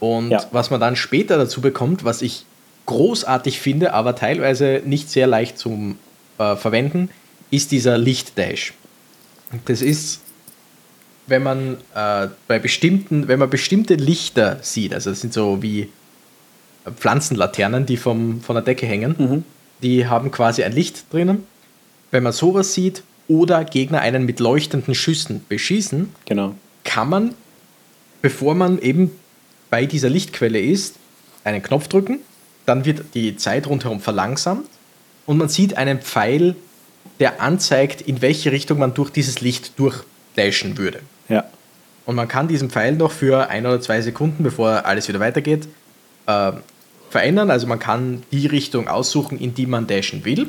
Und ja. was man dann später dazu bekommt, was ich großartig finde, aber teilweise nicht sehr leicht zum äh, Verwenden, ist dieser Lichtdash. Das ist, wenn man äh, bei bestimmten, wenn man bestimmte Lichter sieht, also das sind so wie Pflanzenlaternen, die vom, von der Decke hängen, mhm. die haben quasi ein Licht drinnen. Wenn man sowas sieht, oder Gegner einen mit leuchtenden Schüssen beschießen, genau. kann man, bevor man eben bei dieser Lichtquelle ist, einen Knopf drücken, dann wird die Zeit rundherum verlangsamt und man sieht einen Pfeil, der anzeigt, in welche Richtung man durch dieses Licht durchdashen würde. Ja. Und man kann diesen Pfeil noch für ein oder zwei Sekunden, bevor alles wieder weitergeht, äh, verändern. Also man kann die Richtung aussuchen, in die man dashen will.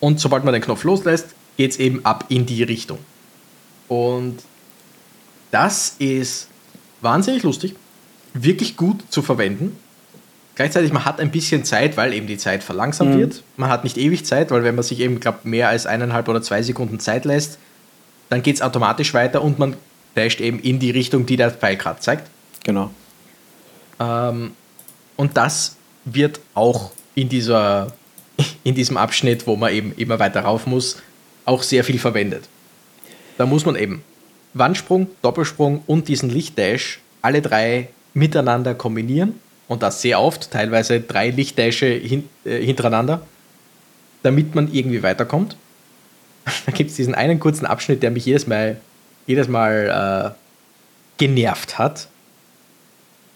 Und sobald man den Knopf loslässt, geht es eben ab in die Richtung. Und das ist wahnsinnig lustig, wirklich gut zu verwenden. Gleichzeitig, man hat ein bisschen Zeit, weil eben die Zeit verlangsamt mhm. wird. Man hat nicht ewig Zeit, weil wenn man sich eben, glaube mehr als eineinhalb oder zwei Sekunden Zeit lässt, dann geht es automatisch weiter und man dasht eben in die Richtung, die der Pfeil gerade zeigt. Genau. Ähm, und das wird auch in dieser in diesem Abschnitt, wo man eben immer weiter rauf muss, auch sehr viel verwendet. Da muss man eben Wandsprung, Doppelsprung und diesen Lichtdash alle drei miteinander kombinieren und das sehr oft, teilweise drei Lichtdashe hin, äh, hintereinander, damit man irgendwie weiterkommt. Da gibt es diesen einen kurzen Abschnitt, der mich jedes Mal, jedes Mal äh, genervt hat.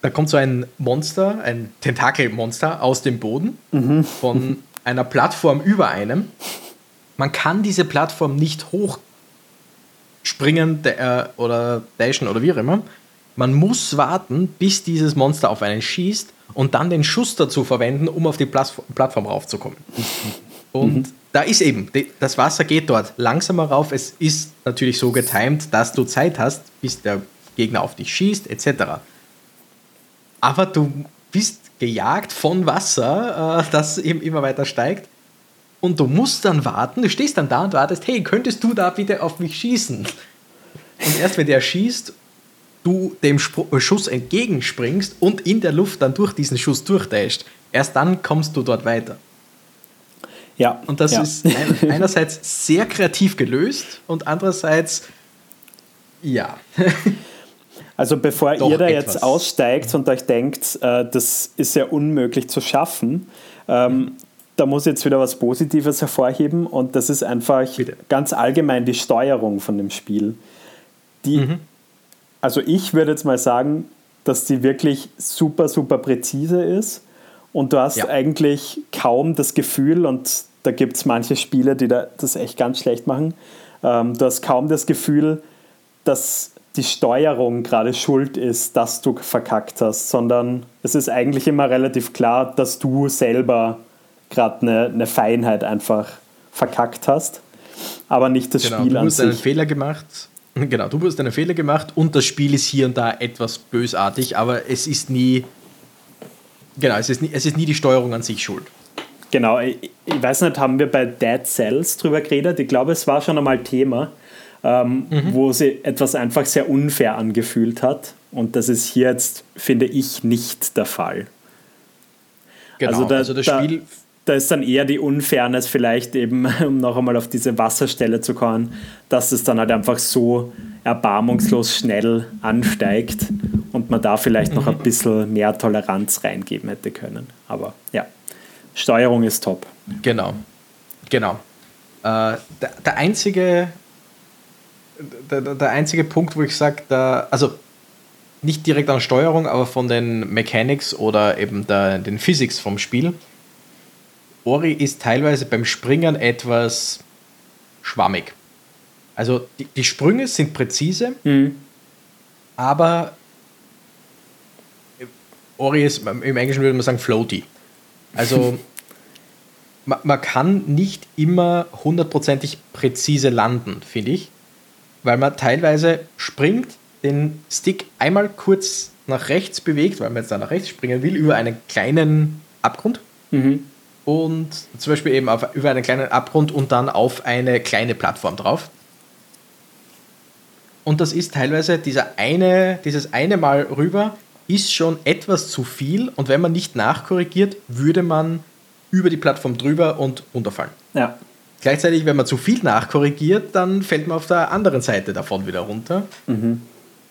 Da kommt so ein Monster, ein Tentakelmonster aus dem Boden mhm. von einer Plattform über einem. Man kann diese Plattform nicht hochspringen äh, oder dashen oder wie auch immer. Man muss warten, bis dieses Monster auf einen schießt und dann den Schuss dazu verwenden, um auf die Plattform raufzukommen. Und mhm. da ist eben, das Wasser geht dort langsamer rauf. Es ist natürlich so getimed, dass du Zeit hast, bis der Gegner auf dich schießt, etc. Aber du bist gejagt von Wasser, äh, das eben immer weiter steigt. Und du musst dann warten, du stehst dann da und wartest, hey, könntest du da bitte auf mich schießen? Und erst wenn der schießt, du dem Spr Schuss entgegenspringst und in der Luft dann durch diesen Schuss durchdasht, erst dann kommst du dort weiter. Ja. Und das ja. ist einerseits sehr kreativ gelöst und andererseits, ja. Also bevor Doch ihr da etwas. jetzt aussteigt und euch denkt, äh, das ist ja unmöglich zu schaffen, ähm, da muss ich jetzt wieder was Positives hervorheben und das ist einfach Bitte. ganz allgemein die Steuerung von dem Spiel. Die, mhm. Also ich würde jetzt mal sagen, dass die wirklich super, super präzise ist und du hast ja. eigentlich kaum das Gefühl, und da gibt es manche Spiele, die das echt ganz schlecht machen, ähm, du hast kaum das Gefühl, dass die Steuerung gerade schuld ist, dass du verkackt hast, sondern es ist eigentlich immer relativ klar, dass du selber gerade eine, eine Feinheit einfach verkackt hast, aber nicht das genau, Spiel an sich. Du hast einen Fehler gemacht. Genau, du hast einen Fehler gemacht und das Spiel ist hier und da etwas bösartig, aber es ist nie, genau, es ist nie, es ist nie die Steuerung an sich schuld. Genau, ich, ich weiß nicht, haben wir bei Dead Cells drüber geredet? Ich glaube, es war schon einmal Thema, ähm, mhm. wo sie etwas einfach sehr unfair angefühlt hat. Und das ist hier jetzt, finde ich, nicht der Fall. Genau, also, da, also das Spiel da ist dann eher die Unfairness vielleicht eben, um noch einmal auf diese Wasserstelle zu kommen, dass es dann halt einfach so erbarmungslos schnell ansteigt und man da vielleicht noch ein mhm. bisschen mehr Toleranz reingeben hätte können. Aber ja, Steuerung ist top. Genau, genau. Äh, der, der, einzige, der, der einzige Punkt, wo ich sage, also nicht direkt an Steuerung, aber von den Mechanics oder eben der, den Physics vom Spiel, Ori ist teilweise beim Springen etwas schwammig. Also die, die Sprünge sind präzise, mhm. aber Ori ist, im Englischen würde man sagen, floaty. Also man, man kann nicht immer hundertprozentig präzise landen, finde ich, weil man teilweise springt, den Stick einmal kurz nach rechts bewegt, weil man jetzt da nach rechts springen will, über einen kleinen Abgrund. Mhm und zum Beispiel eben auf, über einen kleinen Abgrund und dann auf eine kleine Plattform drauf. Und das ist teilweise dieser eine, dieses eine Mal rüber ist schon etwas zu viel und wenn man nicht nachkorrigiert, würde man über die Plattform drüber und runterfallen. Ja. Gleichzeitig, wenn man zu viel nachkorrigiert, dann fällt man auf der anderen Seite davon wieder runter. Mhm.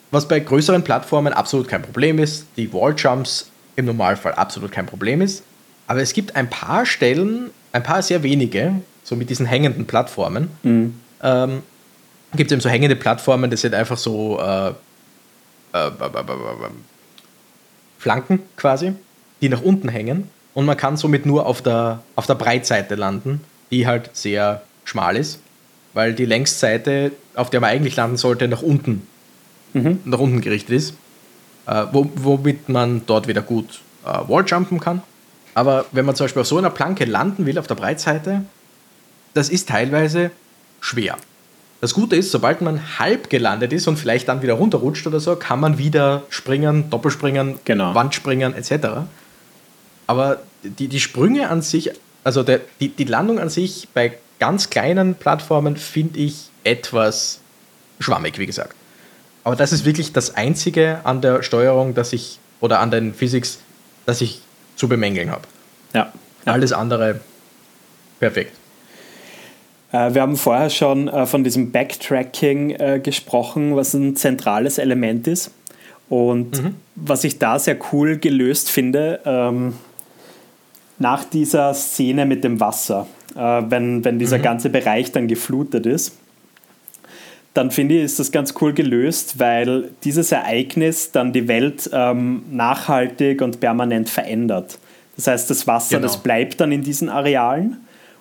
Was bei größeren Plattformen absolut kein Problem ist, die Walljumps im Normalfall absolut kein Problem ist. Aber es gibt ein paar Stellen, ein paar sehr wenige, so mit diesen hängenden Plattformen. Mhm. Ähm, gibt es eben so hängende Plattformen, das sind einfach so äh, äh, Flanken quasi, die nach unten hängen. Und man kann somit nur auf der, auf der Breitseite landen, die halt sehr schmal ist, weil die Längsseite, auf der man eigentlich landen sollte, nach unten, mhm. nach unten gerichtet ist. Äh, womit man dort wieder gut äh, Walljumpen kann. Aber wenn man zum Beispiel auf so einer Planke landen will, auf der Breitseite, das ist teilweise schwer. Das Gute ist, sobald man halb gelandet ist und vielleicht dann wieder runterrutscht oder so, kann man wieder springen, Doppelspringen, genau. Wandspringen etc. Aber die, die Sprünge an sich, also der, die, die Landung an sich bei ganz kleinen Plattformen finde ich etwas schwammig, wie gesagt. Aber das ist wirklich das Einzige an der Steuerung, dass ich, oder an den Physics, dass ich zu bemängeln habe. Ja. Alles andere perfekt. Äh, wir haben vorher schon äh, von diesem Backtracking äh, gesprochen, was ein zentrales Element ist. Und mhm. was ich da sehr cool gelöst finde, ähm, nach dieser Szene mit dem Wasser, wenn, wenn dieser mhm. ganze Bereich dann geflutet ist, dann finde ich, ist das ganz cool gelöst, weil dieses Ereignis dann die Welt ähm, nachhaltig und permanent verändert. Das heißt, das Wasser, genau. das bleibt dann in diesen Arealen.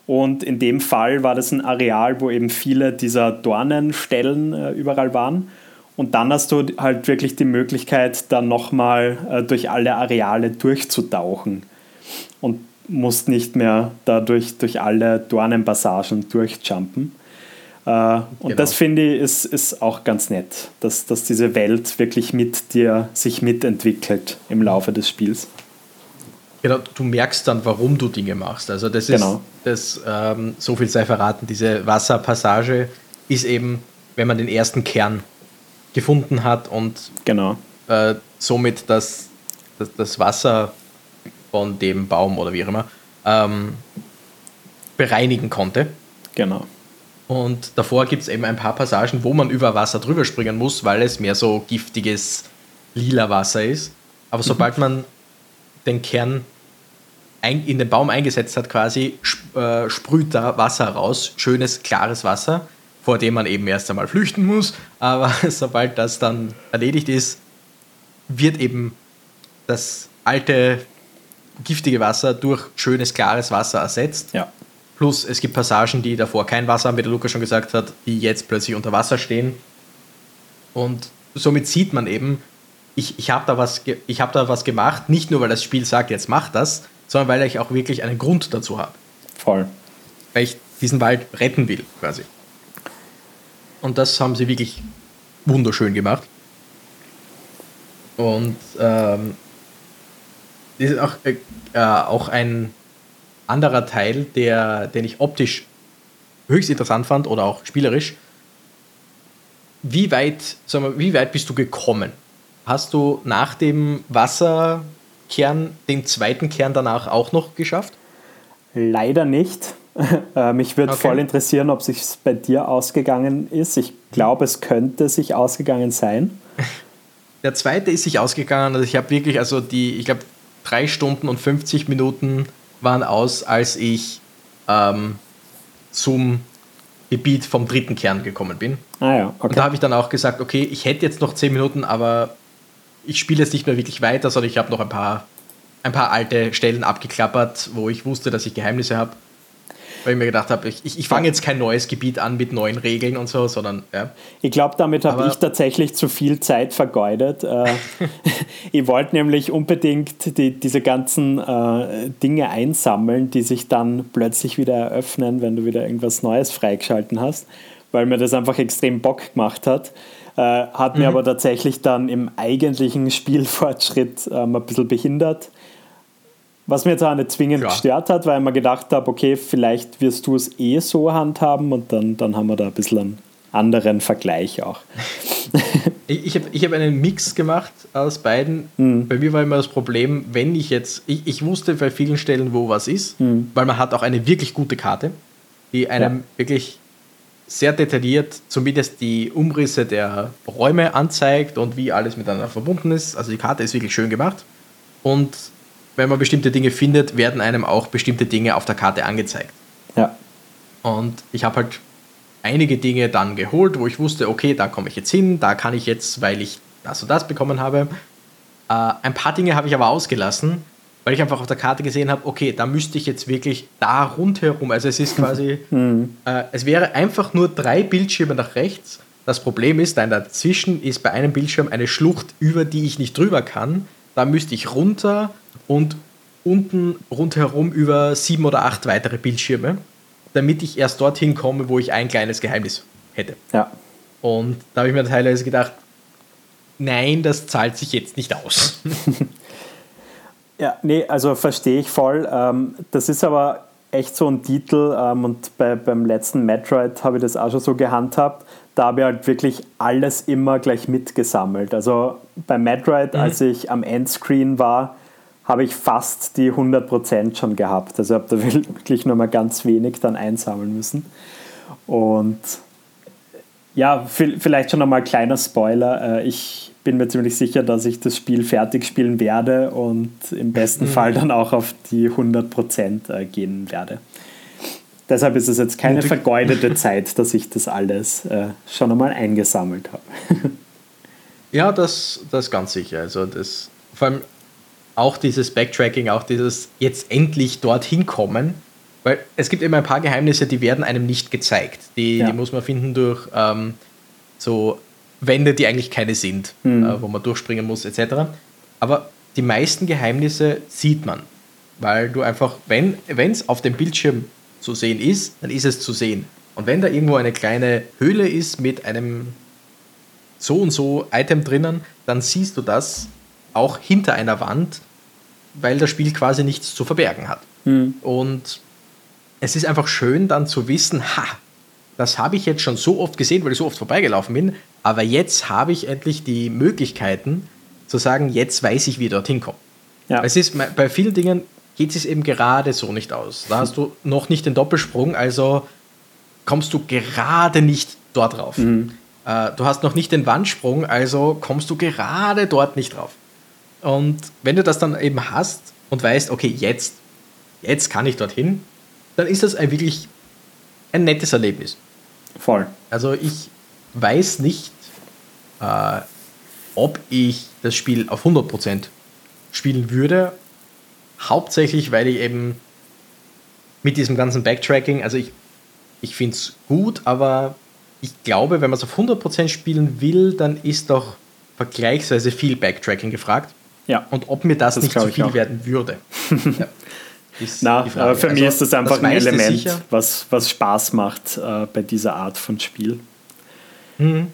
Und in dem Fall war das ein Areal, wo eben viele dieser Dornenstellen äh, überall waren. Und dann hast du halt wirklich die Möglichkeit, dann nochmal äh, durch alle Areale durchzutauchen. Und musst nicht mehr dadurch durch alle Dornenpassagen durchjumpen. Äh, und genau. das finde ich ist, ist auch ganz nett, dass, dass diese Welt wirklich mit dir sich mitentwickelt im Laufe des Spiels. Genau, du merkst dann, warum du Dinge machst. Also das genau. ist, das, ähm, so viel sei verraten, diese Wasserpassage ist eben, wenn man den ersten Kern gefunden hat und genau. äh, somit das, das, das, Wasser von dem Baum oder wie auch immer ähm, bereinigen konnte. Genau. Und davor gibt es eben ein paar Passagen, wo man über Wasser drüber springen muss, weil es mehr so giftiges lila Wasser ist. Aber mhm. sobald man den Kern in den Baum eingesetzt hat, quasi äh, sprüht da Wasser raus, schönes, klares Wasser, vor dem man eben erst einmal flüchten muss. Aber sobald das dann erledigt ist, wird eben das alte, giftige Wasser durch schönes, klares Wasser ersetzt. Ja. Plus es gibt Passagen, die davor kein Wasser haben, wie der Luca schon gesagt hat, die jetzt plötzlich unter Wasser stehen. Und somit sieht man eben, ich, ich habe da, was hab da was gemacht, nicht nur weil das Spiel sagt, jetzt mach das, sondern weil ich auch wirklich einen Grund dazu habe. Voll. Weil ich diesen Wald retten will, quasi. Und das haben sie wirklich wunderschön gemacht. Und ähm, ist auch, äh, äh auch ein anderer Teil, der, den ich optisch höchst interessant fand oder auch spielerisch. Wie weit, sag mal, wie weit bist du gekommen? Hast du nach dem Wasserkern den zweiten Kern danach auch noch geschafft? Leider nicht. Äh, mich würde okay. voll interessieren, ob sich bei dir ausgegangen ist. Ich glaube, es könnte sich ausgegangen sein. Der zweite ist sich ausgegangen. Also ich habe wirklich, also die, ich glaube, drei Stunden und 50 Minuten waren aus, als ich ähm, zum Gebiet vom dritten Kern gekommen bin. Ah ja, okay. Und da habe ich dann auch gesagt, okay, ich hätte jetzt noch zehn Minuten, aber ich spiele jetzt nicht mehr wirklich weiter, sondern ich habe noch ein paar, ein paar alte Stellen abgeklappert, wo ich wusste, dass ich Geheimnisse habe weil ich mir gedacht habe, ich, ich, ich fange jetzt kein neues Gebiet an mit neuen Regeln und so, sondern ja. Ich glaube, damit habe ich tatsächlich zu viel Zeit vergeudet. Äh, ich wollte nämlich unbedingt die, diese ganzen äh, Dinge einsammeln, die sich dann plötzlich wieder eröffnen, wenn du wieder irgendwas Neues freigeschalten hast, weil mir das einfach extrem Bock gemacht hat. Äh, hat mhm. mir aber tatsächlich dann im eigentlichen Spielfortschritt ähm, ein bisschen behindert was mir jetzt auch nicht zwingend ja. gestört hat, weil ich mir gedacht habe, okay, vielleicht wirst du es eh so handhaben und dann, dann haben wir da ein bisschen einen anderen Vergleich auch. ich ich habe ich hab einen Mix gemacht aus beiden. Mhm. Bei mir war immer das Problem, wenn ich jetzt, ich, ich wusste bei vielen Stellen, wo was ist, mhm. weil man hat auch eine wirklich gute Karte, die einem ja. wirklich sehr detailliert zumindest die Umrisse der Räume anzeigt und wie alles miteinander verbunden ist. Also die Karte ist wirklich schön gemacht. Und wenn man bestimmte Dinge findet, werden einem auch bestimmte Dinge auf der Karte angezeigt. Ja. Und ich habe halt einige Dinge dann geholt, wo ich wusste, okay, da komme ich jetzt hin, da kann ich jetzt, weil ich das und das bekommen habe. Äh, ein paar Dinge habe ich aber ausgelassen, weil ich einfach auf der Karte gesehen habe, okay, da müsste ich jetzt wirklich da rundherum, also es ist quasi, mhm. äh, es wäre einfach nur drei Bildschirme nach rechts. Das Problem ist, dann dazwischen ist bei einem Bildschirm eine Schlucht, über die ich nicht drüber kann. Da müsste ich runter und unten rundherum über sieben oder acht weitere Bildschirme, damit ich erst dorthin komme, wo ich ein kleines Geheimnis hätte. Ja. Und da habe ich mir teilweise gedacht, nein, das zahlt sich jetzt nicht aus. ja, nee, also verstehe ich voll. Ähm, das ist aber echt so ein Titel ähm, und bei, beim letzten Metroid habe ich das auch schon so gehandhabt. Da habe ich halt wirklich alles immer gleich mitgesammelt. Also bei Metroid, mhm. als ich am Endscreen war, habe ich fast die 100% schon gehabt. Also habe da wirklich nur mal ganz wenig dann einsammeln müssen. Und ja, vielleicht schon einmal kleiner Spoiler. Äh, ich bin mir ziemlich sicher, dass ich das Spiel fertig spielen werde und im besten mhm. Fall dann auch auf die 100% äh, gehen werde. Deshalb ist es jetzt keine vergeudete Zeit, dass ich das alles äh, schon einmal eingesammelt habe. ja, das, das ganz sicher. Also das, vor allem auch dieses Backtracking, auch dieses jetzt endlich dorthin kommen, weil es gibt immer ein paar Geheimnisse, die werden einem nicht gezeigt. Die, ja. die muss man finden durch ähm, so Wände, die eigentlich keine sind, mhm. äh, wo man durchspringen muss, etc. Aber die meisten Geheimnisse sieht man, weil du einfach, wenn es auf dem Bildschirm zu sehen ist, dann ist es zu sehen. Und wenn da irgendwo eine kleine Höhle ist mit einem so und so Item drinnen, dann siehst du das auch hinter einer Wand weil das Spiel quasi nichts zu verbergen hat. Mhm. Und es ist einfach schön dann zu wissen, ha, das habe ich jetzt schon so oft gesehen, weil ich so oft vorbeigelaufen bin, aber jetzt habe ich endlich die Möglichkeiten zu sagen, jetzt weiß ich, wie ich dorthin komme. Ja. Es ist, bei vielen Dingen geht es eben gerade so nicht aus. Da hast du noch nicht den Doppelsprung, also kommst du gerade nicht dort drauf. Mhm. Äh, du hast noch nicht den Wandsprung, also kommst du gerade dort nicht drauf. Und wenn du das dann eben hast und weißt, okay, jetzt, jetzt kann ich dorthin, dann ist das ein wirklich ein nettes Erlebnis. Voll. Also ich weiß nicht, äh, ob ich das Spiel auf 100% spielen würde. Hauptsächlich, weil ich eben mit diesem ganzen Backtracking, also ich, ich finde es gut, aber ich glaube, wenn man es auf 100% spielen will, dann ist doch vergleichsweise viel Backtracking gefragt. Ja. Und ob mir das, das nicht zu viel werden würde. ja. Na, für also, mich ist das einfach das ein Element, was, was Spaß macht äh, bei dieser Art von Spiel. Mhm.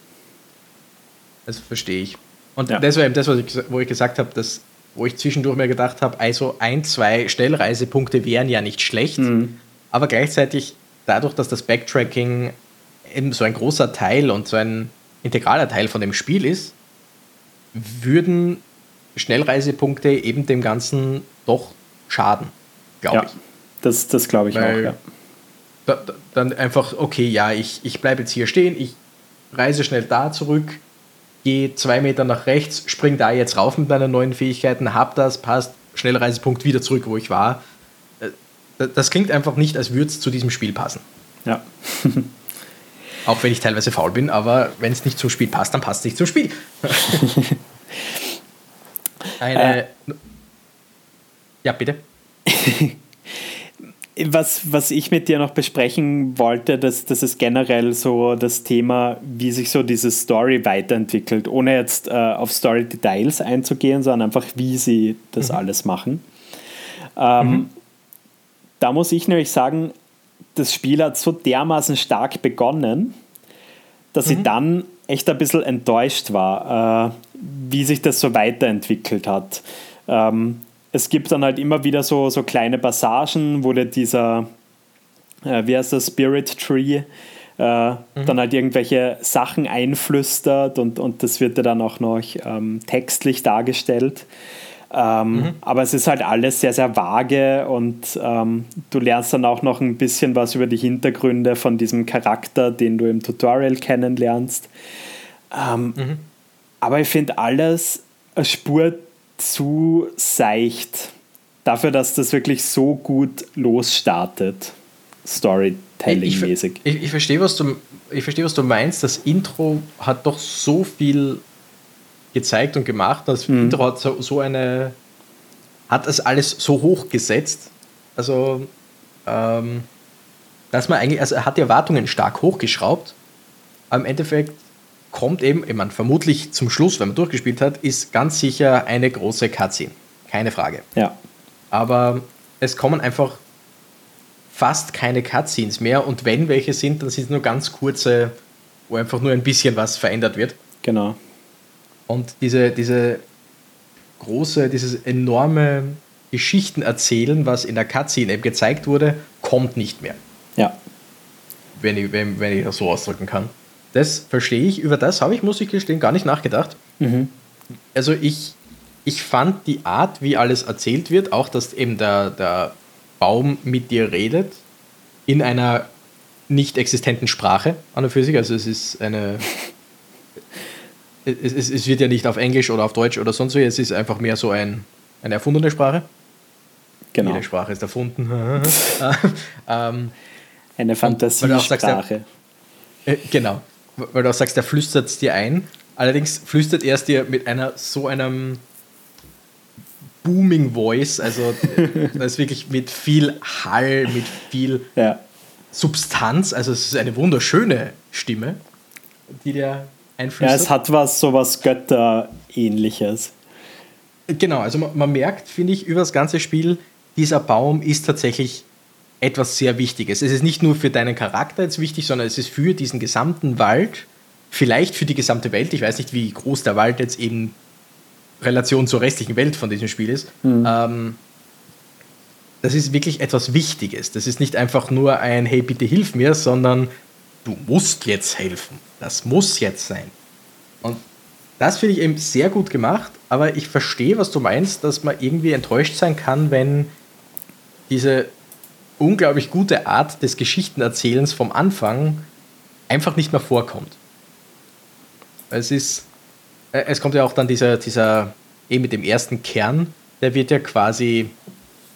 Das verstehe ich. Und ja. das war eben das, was ich, wo ich gesagt habe, dass, wo ich zwischendurch mir gedacht habe, also ein, zwei Stellreisepunkte wären ja nicht schlecht, mhm. aber gleichzeitig dadurch, dass das Backtracking eben so ein großer Teil und so ein integraler Teil von dem Spiel ist, würden Schnellreisepunkte eben dem Ganzen doch schaden glaube ja, ich. Das, das glaube ich Weil auch, ja. Da, dann einfach, okay, ja, ich, ich bleibe jetzt hier stehen, ich reise schnell da zurück, gehe zwei Meter nach rechts, spring da jetzt rauf mit meinen neuen Fähigkeiten, hab das, passt, Schnellreisepunkt wieder zurück, wo ich war. Äh, das klingt einfach nicht, als würde es zu diesem Spiel passen. Ja. Auch wenn ich teilweise faul bin, aber wenn es nicht zum Spiel passt, dann passt es nicht zum Spiel. Eine. Äh. Ja, bitte. was, was ich mit dir noch besprechen wollte, das, das ist generell so das Thema, wie sich so diese Story weiterentwickelt, ohne jetzt äh, auf Story-Details einzugehen, sondern einfach, wie sie das mhm. alles machen. Ähm, mhm. Da muss ich nämlich sagen, das Spiel hat so dermaßen stark begonnen, dass mhm. ich dann echt ein bisschen enttäuscht war, äh, wie sich das so weiterentwickelt hat. Ähm, es gibt dann halt immer wieder so, so kleine Passagen, wo dieser, äh, wie heißt das, Spirit Tree, äh, mhm. dann halt irgendwelche Sachen einflüstert und, und das wird dir dann auch noch ähm, textlich dargestellt. Ähm, mhm. Aber es ist halt alles sehr, sehr vage und ähm, du lernst dann auch noch ein bisschen was über die Hintergründe von diesem Charakter, den du im Tutorial kennenlernst. Ähm, mhm. Aber ich finde alles eine Spur zu seicht dafür, dass das wirklich so gut losstartet, Storytelling-mäßig. Ich, ich, ich, verstehe, was du, ich verstehe, was du meinst. Das Intro hat doch so viel gezeigt und gemacht. Das mhm. Intro hat so, so eine, hat das alles so hoch gesetzt. Also, ähm, dass man eigentlich, also er hat die Erwartungen stark hochgeschraubt. Aber im Endeffekt kommt eben, ich meine, vermutlich zum Schluss, wenn man durchgespielt hat, ist ganz sicher eine große Cutscene. Keine Frage. Ja. Aber es kommen einfach fast keine Cutscenes mehr und wenn welche sind, dann sind es nur ganz kurze, wo einfach nur ein bisschen was verändert wird. Genau. Und diese, diese große, dieses enorme Geschichten erzählen, was in der Cutscene eben gezeigt wurde, kommt nicht mehr. Ja. Wenn ich, wenn, wenn ich das so ausdrücken kann. Das verstehe ich. Über das habe ich, muss ich gestehen, gar nicht nachgedacht. Mhm. Also ich, ich fand die Art, wie alles erzählt wird, auch dass eben der, der Baum mit dir redet, in einer nicht existenten Sprache an für sich. Also es ist eine. es, es, es wird ja nicht auf Englisch oder auf Deutsch oder sonst wie, es ist einfach mehr so ein, eine erfundene Sprache. Genau. Jede Sprache ist erfunden. ähm, eine Fantasiesprache. Äh, genau weil du auch sagst, er flüstert es dir ein. Allerdings flüstert er es dir mit einer so einem booming Voice, also das ist wirklich mit viel Hall, mit viel ja. Substanz, also es ist eine wunderschöne Stimme, die dir einflüstert. Ja, es hat was, so was Götterähnliches. Genau, also man, man merkt, finde ich, über das ganze Spiel, dieser Baum ist tatsächlich etwas sehr Wichtiges. Es ist nicht nur für deinen Charakter jetzt wichtig, sondern es ist für diesen gesamten Wald, vielleicht für die gesamte Welt. Ich weiß nicht, wie groß der Wald jetzt eben Relation zur restlichen Welt von diesem Spiel ist. Mhm. Ähm, das ist wirklich etwas Wichtiges. Das ist nicht einfach nur ein Hey, bitte hilf mir, sondern du musst jetzt helfen. Das muss jetzt sein. Und das finde ich eben sehr gut gemacht, aber ich verstehe, was du meinst, dass man irgendwie enttäuscht sein kann, wenn diese unglaublich gute Art des Geschichtenerzählens vom Anfang einfach nicht mehr vorkommt. Es ist, äh, es kommt ja auch dann dieser, dieser, eh mit dem ersten Kern, der wird ja quasi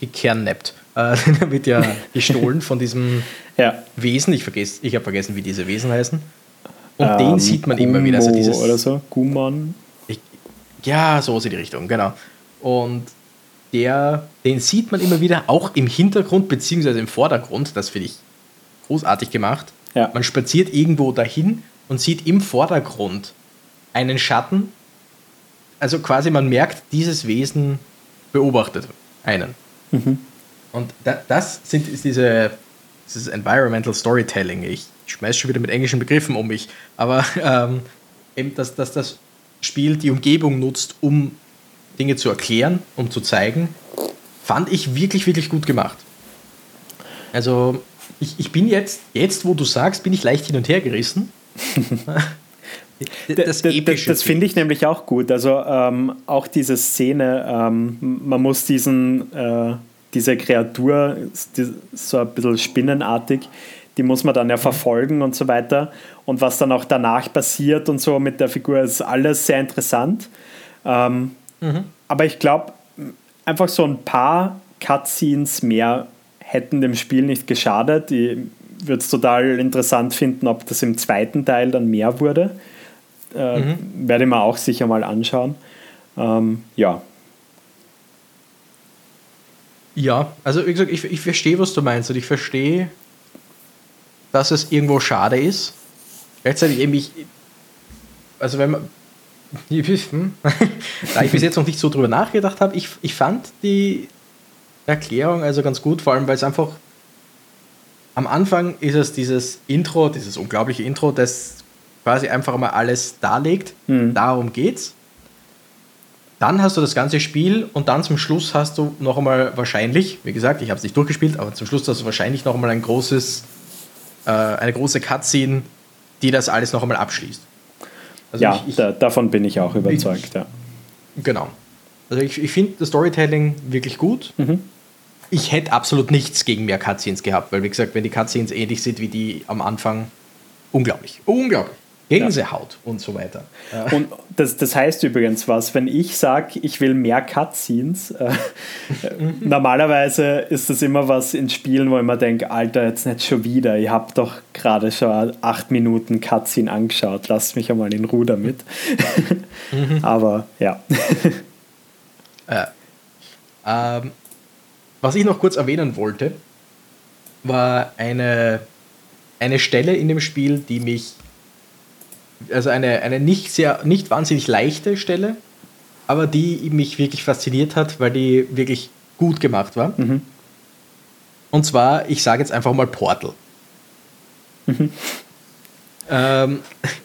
gekernappt. Äh, der wird ja gestohlen von diesem ja. Wesen. Ich, ich habe vergessen, wie diese Wesen heißen. Und ähm, den sieht man Gumo immer wieder. Also dieses, oder so, Guman. Ich, ja, so ist die Richtung, genau. Und der, den sieht man immer wieder, auch im Hintergrund beziehungsweise im Vordergrund. Das finde ich großartig gemacht. Ja. Man spaziert irgendwo dahin und sieht im Vordergrund einen Schatten. Also quasi man merkt, dieses Wesen beobachtet einen. Mhm. Und da, das sind ist diese, dieses Environmental Storytelling. Ich schmeiße schon wieder mit englischen Begriffen um mich, aber ähm, eben, dass, dass das Spiel die Umgebung nutzt, um Dinge zu erklären, um zu zeigen, fand ich wirklich, wirklich gut gemacht. Also ich, ich bin jetzt, jetzt wo du sagst, bin ich leicht hin und her gerissen. das, das, das, das finde ich nämlich auch gut. Also ähm, auch diese Szene, ähm, man muss diesen, äh, diese Kreatur, die, so ein bisschen spinnenartig, die muss man dann ja mhm. verfolgen und so weiter. Und was dann auch danach passiert und so mit der Figur ist alles sehr interessant. Ähm, mhm. Aber ich glaube, einfach so ein paar Cutscenes mehr hätten dem Spiel nicht geschadet. Ich würde es total interessant finden, ob das im zweiten Teil dann mehr wurde. Äh, mhm. Werde ich mir auch sicher mal anschauen. Ähm, ja. Ja, also wie gesagt, ich, ich verstehe, was du meinst und ich verstehe, dass es irgendwo schade ist. Gleichzeitig eben ich, also wenn man, da ich bis jetzt noch nicht so drüber nachgedacht habe, ich, ich fand die Erklärung also ganz gut, vor allem weil es einfach am Anfang ist es dieses Intro, dieses unglaubliche Intro, das quasi einfach mal alles darlegt. Mhm. Darum geht's. Dann hast du das ganze Spiel und dann zum Schluss hast du noch einmal wahrscheinlich, wie gesagt, ich habe es nicht durchgespielt, aber zum Schluss hast du wahrscheinlich noch einmal ein großes, äh, eine große Cutscene, die das alles noch einmal abschließt. Also ja, ich, ich, da, davon bin ich auch überzeugt. Ich, ja. Genau. Also ich, ich finde das Storytelling wirklich gut. Mhm. Ich hätte absolut nichts gegen mehr Cutscenes gehabt, weil wie gesagt, wenn die Cutscenes ähnlich sind wie die am Anfang, unglaublich. Unglaublich. Gänsehaut ja. und so weiter. Und das, das heißt übrigens was, wenn ich sage, ich will mehr Cutscenes, äh, normalerweise ist das immer was in Spielen, wo ich mir denke, Alter, jetzt nicht schon wieder, ich habe doch gerade schon acht Minuten Cutscene angeschaut, lasst mich einmal in Ruhe damit. mhm. Aber ja. äh, ähm, was ich noch kurz erwähnen wollte, war eine, eine Stelle in dem Spiel, die mich also eine, eine nicht sehr, nicht wahnsinnig leichte Stelle, aber die mich wirklich fasziniert hat, weil die wirklich gut gemacht war. Mhm. Und zwar, ich sage jetzt einfach mal Portal. Mhm. Ähm,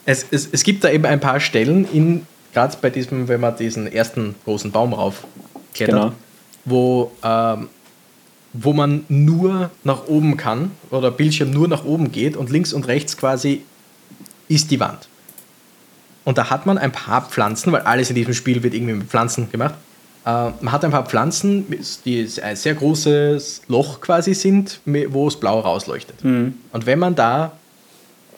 es, es, es gibt da eben ein paar Stellen, in gerade bei diesem, wenn man diesen ersten großen Baum raufklettert, genau. wo, ähm, wo man nur nach oben kann oder Bildschirm nur nach oben geht und links und rechts quasi ist die Wand. Und da hat man ein paar Pflanzen, weil alles in diesem Spiel wird irgendwie mit Pflanzen gemacht. Äh, man hat ein paar Pflanzen, die ein sehr großes Loch quasi sind, wo es blau rausleuchtet. Mhm. Und wenn man da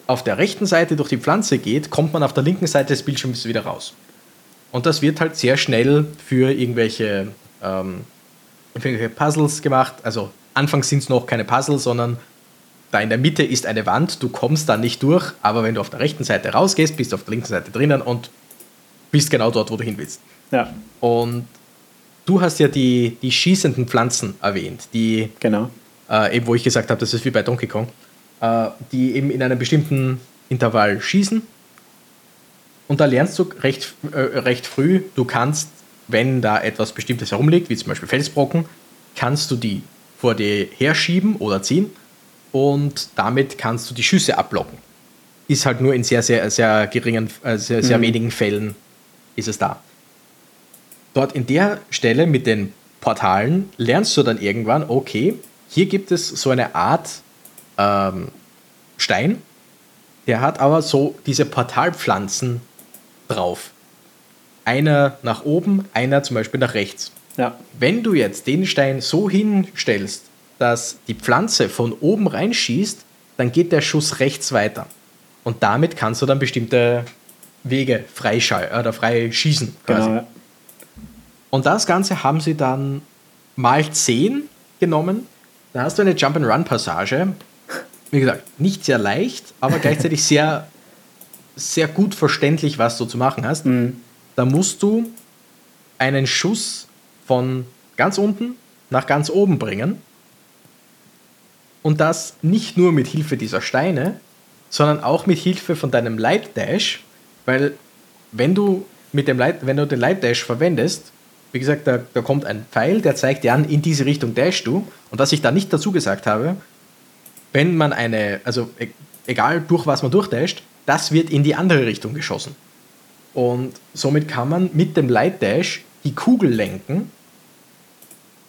auf der rechten Seite durch die Pflanze geht, kommt man auf der linken Seite des Bildschirms wieder raus. Und das wird halt sehr schnell für irgendwelche, ähm, für irgendwelche Puzzles gemacht. Also anfangs sind es noch keine Puzzles, sondern da in der Mitte ist eine Wand, du kommst da nicht durch, aber wenn du auf der rechten Seite rausgehst, bist du auf der linken Seite drinnen und bist genau dort, wo du hin willst. Ja. Und du hast ja die, die schießenden Pflanzen erwähnt, die, genau. Äh, eben wo ich gesagt habe, das ist wie bei Donkey Kong, äh, die eben in einem bestimmten Intervall schießen. Und da lernst du recht, äh, recht früh, du kannst, wenn da etwas Bestimmtes herumliegt, wie zum Beispiel Felsbrocken, kannst du die vor dir herschieben oder ziehen und damit kannst du die Schüsse abblocken. Ist halt nur in sehr, sehr, sehr geringen, äh, sehr, sehr mhm. wenigen Fällen ist es da. dort in der Stelle mit den Portalen lernst du dann irgendwann, okay, hier gibt es so eine Art ähm, Stein, der hat aber so diese Portalpflanzen drauf. Einer nach oben, einer zum Beispiel nach rechts. Ja. Wenn du jetzt den Stein so hinstellst, dass die Pflanze von oben reinschießt, dann geht der Schuss rechts weiter. Und damit kannst du dann bestimmte Wege freischall oder frei schießen. Quasi. Genau. Und das Ganze haben sie dann mal 10 genommen. Da hast du eine Jump-and-Run-Passage. Wie gesagt, nicht sehr leicht, aber gleichzeitig sehr, sehr gut verständlich, was du zu machen hast. Mhm. Da musst du einen Schuss von ganz unten nach ganz oben bringen. Und das nicht nur mit Hilfe dieser Steine, sondern auch mit Hilfe von deinem Light Dash, weil wenn du mit dem Light, wenn du den Light Dash verwendest, wie gesagt, da, da kommt ein Pfeil, der zeigt dir an, in diese Richtung dash du. Und was ich da nicht dazu gesagt habe, wenn man eine, also e, egal durch was man durchdasht, das wird in die andere Richtung geschossen. Und somit kann man mit dem Light Dash die Kugel lenken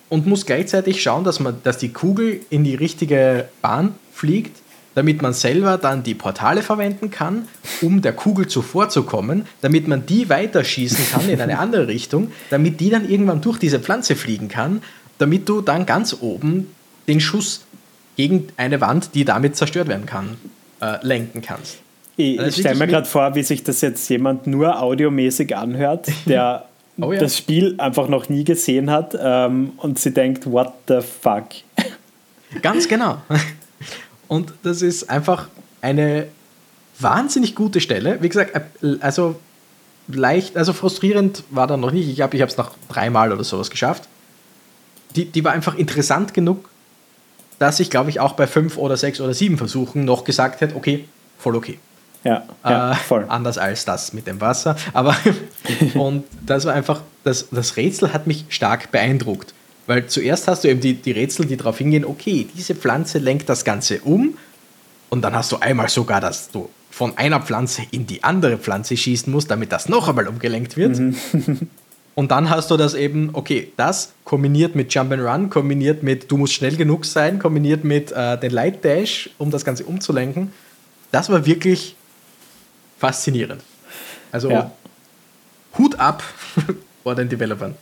und muss gleichzeitig schauen, dass, man, dass die Kugel in die richtige Bahn fliegt, damit man selber dann die Portale verwenden kann, um der Kugel zuvorzukommen, damit man die weiterschießen kann in eine andere Richtung, damit die dann irgendwann durch diese Pflanze fliegen kann, damit du dann ganz oben den Schuss gegen eine Wand, die damit zerstört werden kann, äh, lenken kannst. Ich, also ich stelle mir gerade vor, wie sich das jetzt jemand nur audiomäßig anhört, der oh ja. das Spiel einfach noch nie gesehen hat ähm, und sie denkt, what the fuck? Ganz genau. Und das ist einfach eine wahnsinnig gute Stelle. Wie gesagt, äh, also leicht, also frustrierend war dann noch nicht. Ich glaube, ich habe es nach dreimal oder sowas geschafft. Die, die war einfach interessant genug, dass ich, glaube ich, auch bei fünf oder sechs oder sieben Versuchen noch gesagt hätte, okay, voll okay. Ja, ja äh, voll. Anders als das mit dem Wasser. Aber und das war einfach, das, das Rätsel hat mich stark beeindruckt. Weil zuerst hast du eben die, die Rätsel, die darauf hingehen, okay, diese Pflanze lenkt das Ganze um. Und dann hast du einmal sogar, dass du von einer Pflanze in die andere Pflanze schießen musst, damit das noch einmal umgelenkt wird. Mhm. Und dann hast du das eben, okay, das kombiniert mit Jump and Run, kombiniert mit du musst schnell genug sein, kombiniert mit äh, den Light Dash, um das Ganze umzulenken. Das war wirklich faszinierend. Also ja. Hut ab vor den Developern.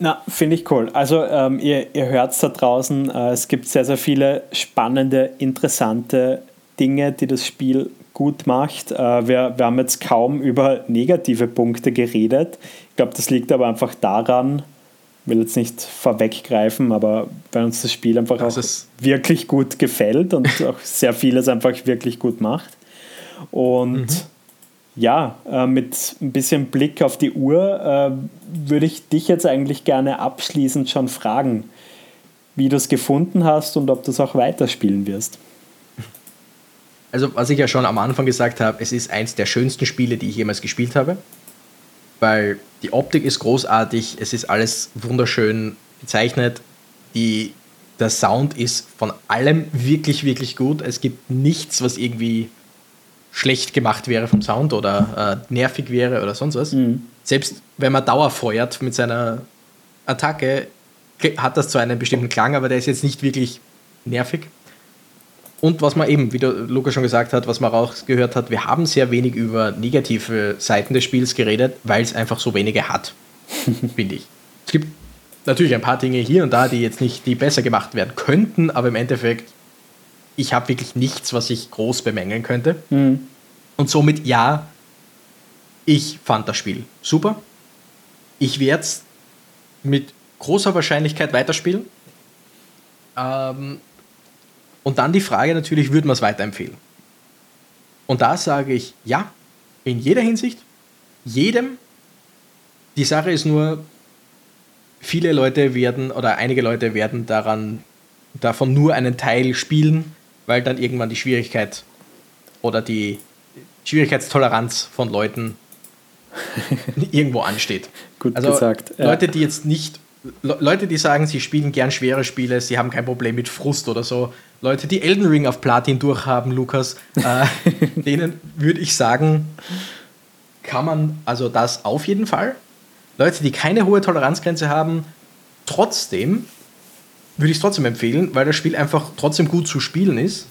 Na, finde ich cool. Also ähm, ihr, ihr hört es da draußen, äh, es gibt sehr, sehr viele spannende, interessante Dinge, die das Spiel gut macht. Äh, wir, wir haben jetzt kaum über negative Punkte geredet. Ich glaube, das liegt aber einfach daran, ich will jetzt nicht vorweggreifen, aber weil uns das Spiel einfach das auch wirklich gut gefällt und auch sehr vieles einfach wirklich gut macht. Und mhm ja, äh, mit ein bisschen Blick auf die Uhr äh, würde ich dich jetzt eigentlich gerne abschließend schon fragen, wie du es gefunden hast und ob du es auch weiterspielen wirst. Also, was ich ja schon am Anfang gesagt habe, es ist eins der schönsten Spiele, die ich jemals gespielt habe, weil die Optik ist großartig, es ist alles wunderschön gezeichnet, die, der Sound ist von allem wirklich, wirklich gut. Es gibt nichts, was irgendwie schlecht gemacht wäre vom Sound oder äh, nervig wäre oder sonst was. Mhm. Selbst wenn man Dauer feuert mit seiner Attacke, hat das zwar einen bestimmten Klang, aber der ist jetzt nicht wirklich nervig. Und was man eben, wie der Luca schon gesagt hat, was man auch gehört hat, wir haben sehr wenig über negative Seiten des Spiels geredet, weil es einfach so wenige hat, finde ich. Es gibt natürlich ein paar Dinge hier und da, die jetzt nicht, die besser gemacht werden könnten, aber im Endeffekt ich habe wirklich nichts, was ich groß bemängeln könnte. Mhm. Und somit ja, ich fand das Spiel super. Ich werde es mit großer Wahrscheinlichkeit weiterspielen. Ähm, und dann die Frage natürlich, würde man es weiterempfehlen? Und da sage ich ja, in jeder Hinsicht, jedem. Die Sache ist nur, viele Leute werden oder einige Leute werden daran davon nur einen Teil spielen weil dann irgendwann die Schwierigkeit oder die Schwierigkeitstoleranz von Leuten irgendwo ansteht. Gut also gesagt. Ja. Leute, die jetzt nicht, Leute, die sagen, sie spielen gern schwere Spiele, sie haben kein Problem mit Frust oder so. Leute, die Elden Ring auf Platin durchhaben, Lukas, äh, denen würde ich sagen, kann man also das auf jeden Fall. Leute, die keine hohe Toleranzgrenze haben, trotzdem würde ich es trotzdem empfehlen, weil das Spiel einfach trotzdem gut zu spielen ist.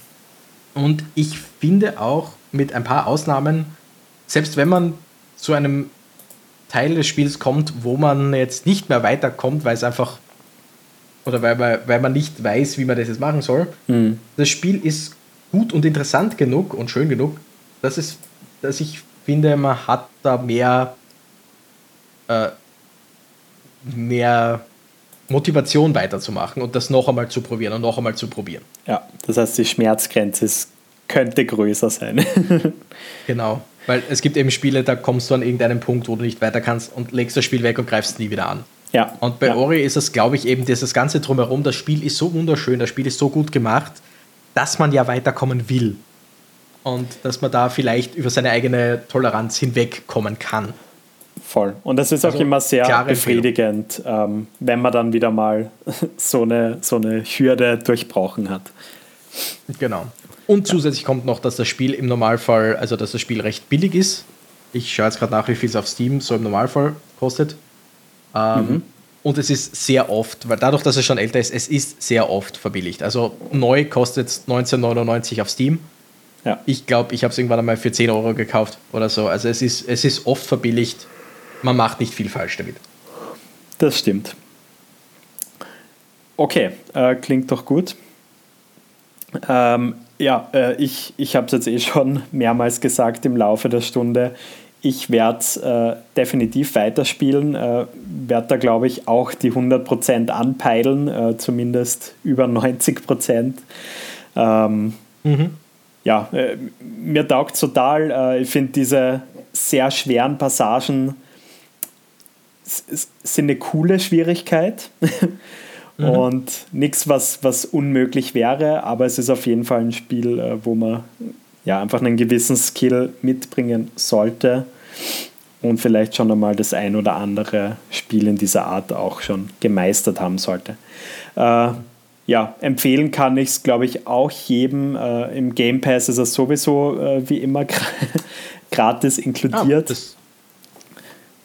Und ich finde auch mit ein paar Ausnahmen, selbst wenn man zu einem Teil des Spiels kommt, wo man jetzt nicht mehr weiterkommt, weil es einfach oder weil, weil, weil man nicht weiß, wie man das jetzt machen soll. Mhm. Das Spiel ist gut und interessant genug und schön genug, dass, es, dass ich finde, man hat da mehr, äh, mehr Motivation weiterzumachen und das noch einmal zu probieren und noch einmal zu probieren. Ja, das heißt, die Schmerzgrenze ist, könnte größer sein. genau, weil es gibt eben Spiele, da kommst du an irgendeinen Punkt, wo du nicht weiter kannst und legst das Spiel weg und greifst es nie wieder an. Ja. Und bei ja. Ori ist es, glaube ich, eben dieses ganze Drumherum. Das Spiel ist so wunderschön, das Spiel ist so gut gemacht, dass man ja weiterkommen will. Und dass man da vielleicht über seine eigene Toleranz hinwegkommen kann. Voll. Und das ist also auch immer sehr befriedigend, ähm, wenn man dann wieder mal so eine, so eine Hürde durchbrochen hat. Genau. Und zusätzlich kommt noch, dass das Spiel im Normalfall, also dass das Spiel recht billig ist. Ich schaue jetzt gerade nach, wie viel es auf Steam so im Normalfall kostet. Ähm, mhm. Und es ist sehr oft, weil dadurch, dass es schon älter ist, es ist sehr oft verbilligt. Also neu kostet es 19,99 auf Steam. Ja. Ich glaube, ich habe es irgendwann einmal für 10 Euro gekauft oder so. Also es ist, es ist oft verbilligt. Man macht nicht viel falsch damit. Das stimmt. Okay, äh, klingt doch gut. Ähm, ja, äh, ich, ich habe es jetzt eh schon mehrmals gesagt im Laufe der Stunde ich werde äh, definitiv weiterspielen, äh, werde da glaube ich auch die 100% anpeilen, äh, zumindest über 90%. Ähm, mhm. Ja, äh, mir taugt es total. Äh, ich finde diese sehr schweren Passagen sind eine coole Schwierigkeit. mhm. Und nichts, was, was unmöglich wäre, aber es ist auf jeden Fall ein Spiel, äh, wo man ja, einfach einen gewissen Skill mitbringen sollte und vielleicht schon einmal das ein oder andere Spiel in dieser Art auch schon gemeistert haben sollte. Äh, ja, empfehlen kann ich es, glaube ich, auch jedem. Äh, Im Game Pass ist es sowieso äh, wie immer gratis inkludiert. Ah, das,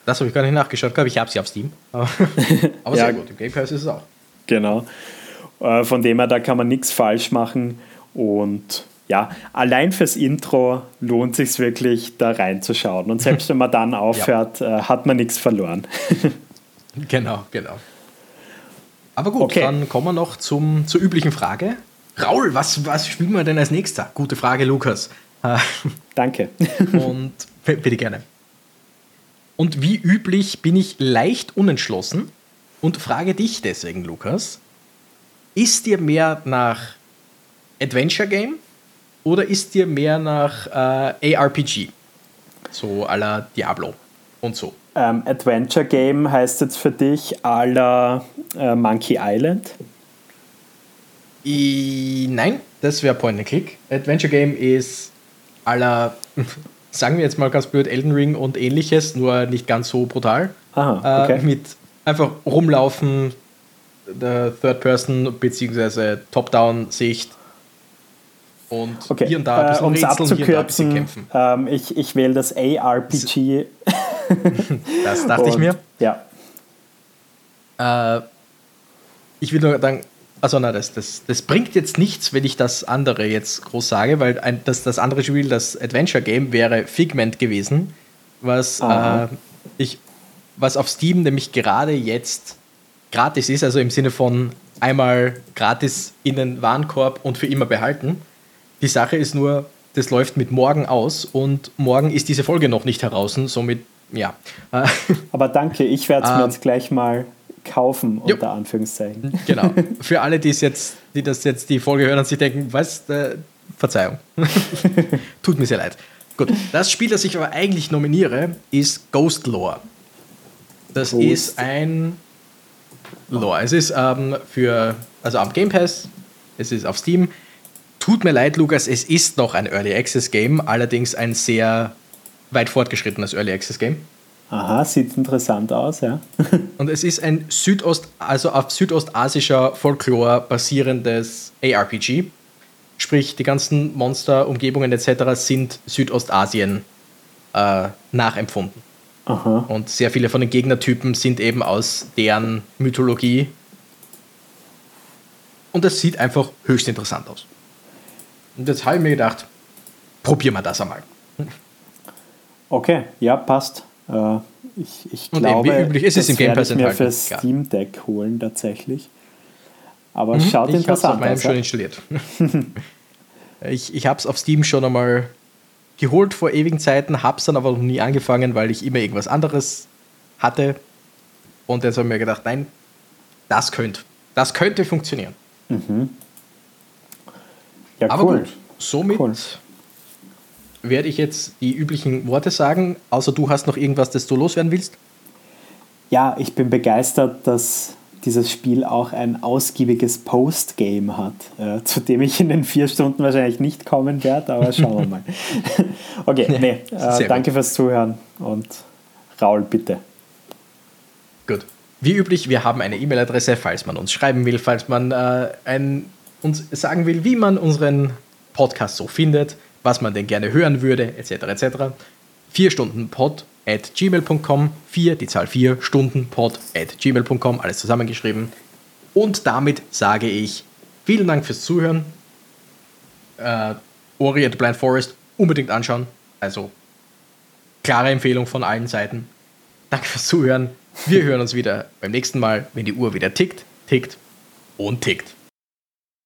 das habe ich gar nicht nachgeschaut. glaube, ich habe sie auf Steam. Aber, aber ja, sehr gut, im Game Pass ist es auch. Genau. Äh, von dem her, da kann man nichts falsch machen. Und ja, allein fürs Intro lohnt sich wirklich, da reinzuschauen. Und selbst wenn man dann aufhört, ja. äh, hat man nichts verloren. genau, genau. Aber gut, okay. dann kommen wir noch zum, zur üblichen Frage. Raul, was, was spielen wir denn als nächster? Gute Frage, Lukas. Danke. Und bitte gerne. Und wie üblich bin ich leicht unentschlossen und frage dich deswegen, Lukas, ist dir mehr nach Adventure Game oder ist dir mehr nach äh, ARPG? So à la Diablo und so. Ähm, Adventure Game heißt jetzt für dich à la äh, Monkey Island? I, nein, das wäre Point and Click. Adventure Game ist à la, sagen wir jetzt mal ganz blöd, Elden Ring und ähnliches, nur nicht ganz so brutal. Aha, okay. Äh, mit einfach rumlaufen, der Third Person bzw. Top-Down-Sicht und okay. hier und da ein bisschen äh, um es abzukürzen, ähm, ich, ich wähle das ARPG. das dachte und, ich mir. Ja. Äh, ich will nur sagen, also na, das, das, das bringt jetzt nichts, wenn ich das andere jetzt groß sage, weil ein, das, das andere Spiel, das Adventure Game, wäre Figment gewesen, was, äh, ich, was auf Steam nämlich gerade jetzt gratis ist, also im Sinne von einmal gratis in den Warenkorb und für immer behalten. Die Sache ist nur, das läuft mit morgen aus und morgen ist diese Folge noch nicht heraus, somit ja. Aber danke, ich werde es mir ähm, jetzt gleich mal kaufen, unter jo. Anführungszeichen. Genau. Für alle, die jetzt, die das jetzt die Folge hören und sich denken, was, äh, Verzeihung. Tut mir sehr leid. Gut, das Spiel, das ich aber eigentlich nominiere, ist Ghost Lore. Das Ghost. ist ein Lore. Es ist ähm, für, also am Game Pass, es ist auf Steam, Tut mir leid, Lukas, es ist noch ein Early Access Game, allerdings ein sehr weit fortgeschrittenes Early Access Game. Aha, sieht interessant aus, ja. Und es ist ein Südost, also auf südostasischer Folklore basierendes ARPG. Sprich, die ganzen Monster, Umgebungen etc. sind Südostasien äh, nachempfunden. Aha. Und sehr viele von den Gegnertypen sind eben aus deren Mythologie. Und das sieht einfach höchst interessant aus. Und jetzt habe ich mir gedacht, probieren wir das einmal. Okay, ja, passt. Äh, ich, ich glaube, wie üblich ist es im Game Pass ich mir für Steam Deck holen tatsächlich. Aber mhm, schaut ich interessant aus. Ich habe es schon installiert. ich ich habe es auf Steam schon einmal geholt vor ewigen Zeiten, habe es dann aber noch nie angefangen, weil ich immer irgendwas anderes hatte. Und jetzt habe ich mir gedacht, nein, das könnte, das könnte funktionieren. Mhm. Ja, aber cool. gut, somit cool. Werde ich jetzt die üblichen Worte sagen, außer du hast noch irgendwas, das du loswerden willst. Ja, ich bin begeistert, dass dieses Spiel auch ein ausgiebiges Postgame hat, äh, zu dem ich in den vier Stunden wahrscheinlich nicht kommen werde, aber schauen wir mal. okay, ja, nee, äh, danke gut. fürs Zuhören und Raul, bitte. Gut. Wie üblich, wir haben eine E-Mail-Adresse, falls man uns schreiben will, falls man äh, ein, uns sagen will, wie man unseren Podcast so findet, was man denn gerne hören würde, etc. etc. Vier Stunden Pod at gmail.com, 4, die Zahl 4, Stunden pod at gmail.com, alles zusammengeschrieben. Und damit sage ich vielen Dank fürs Zuhören. Äh, Ori at Blind Forest unbedingt anschauen. Also klare Empfehlung von allen Seiten. Danke fürs Zuhören. Wir hören uns wieder beim nächsten Mal, wenn die Uhr wieder tickt, tickt und tickt.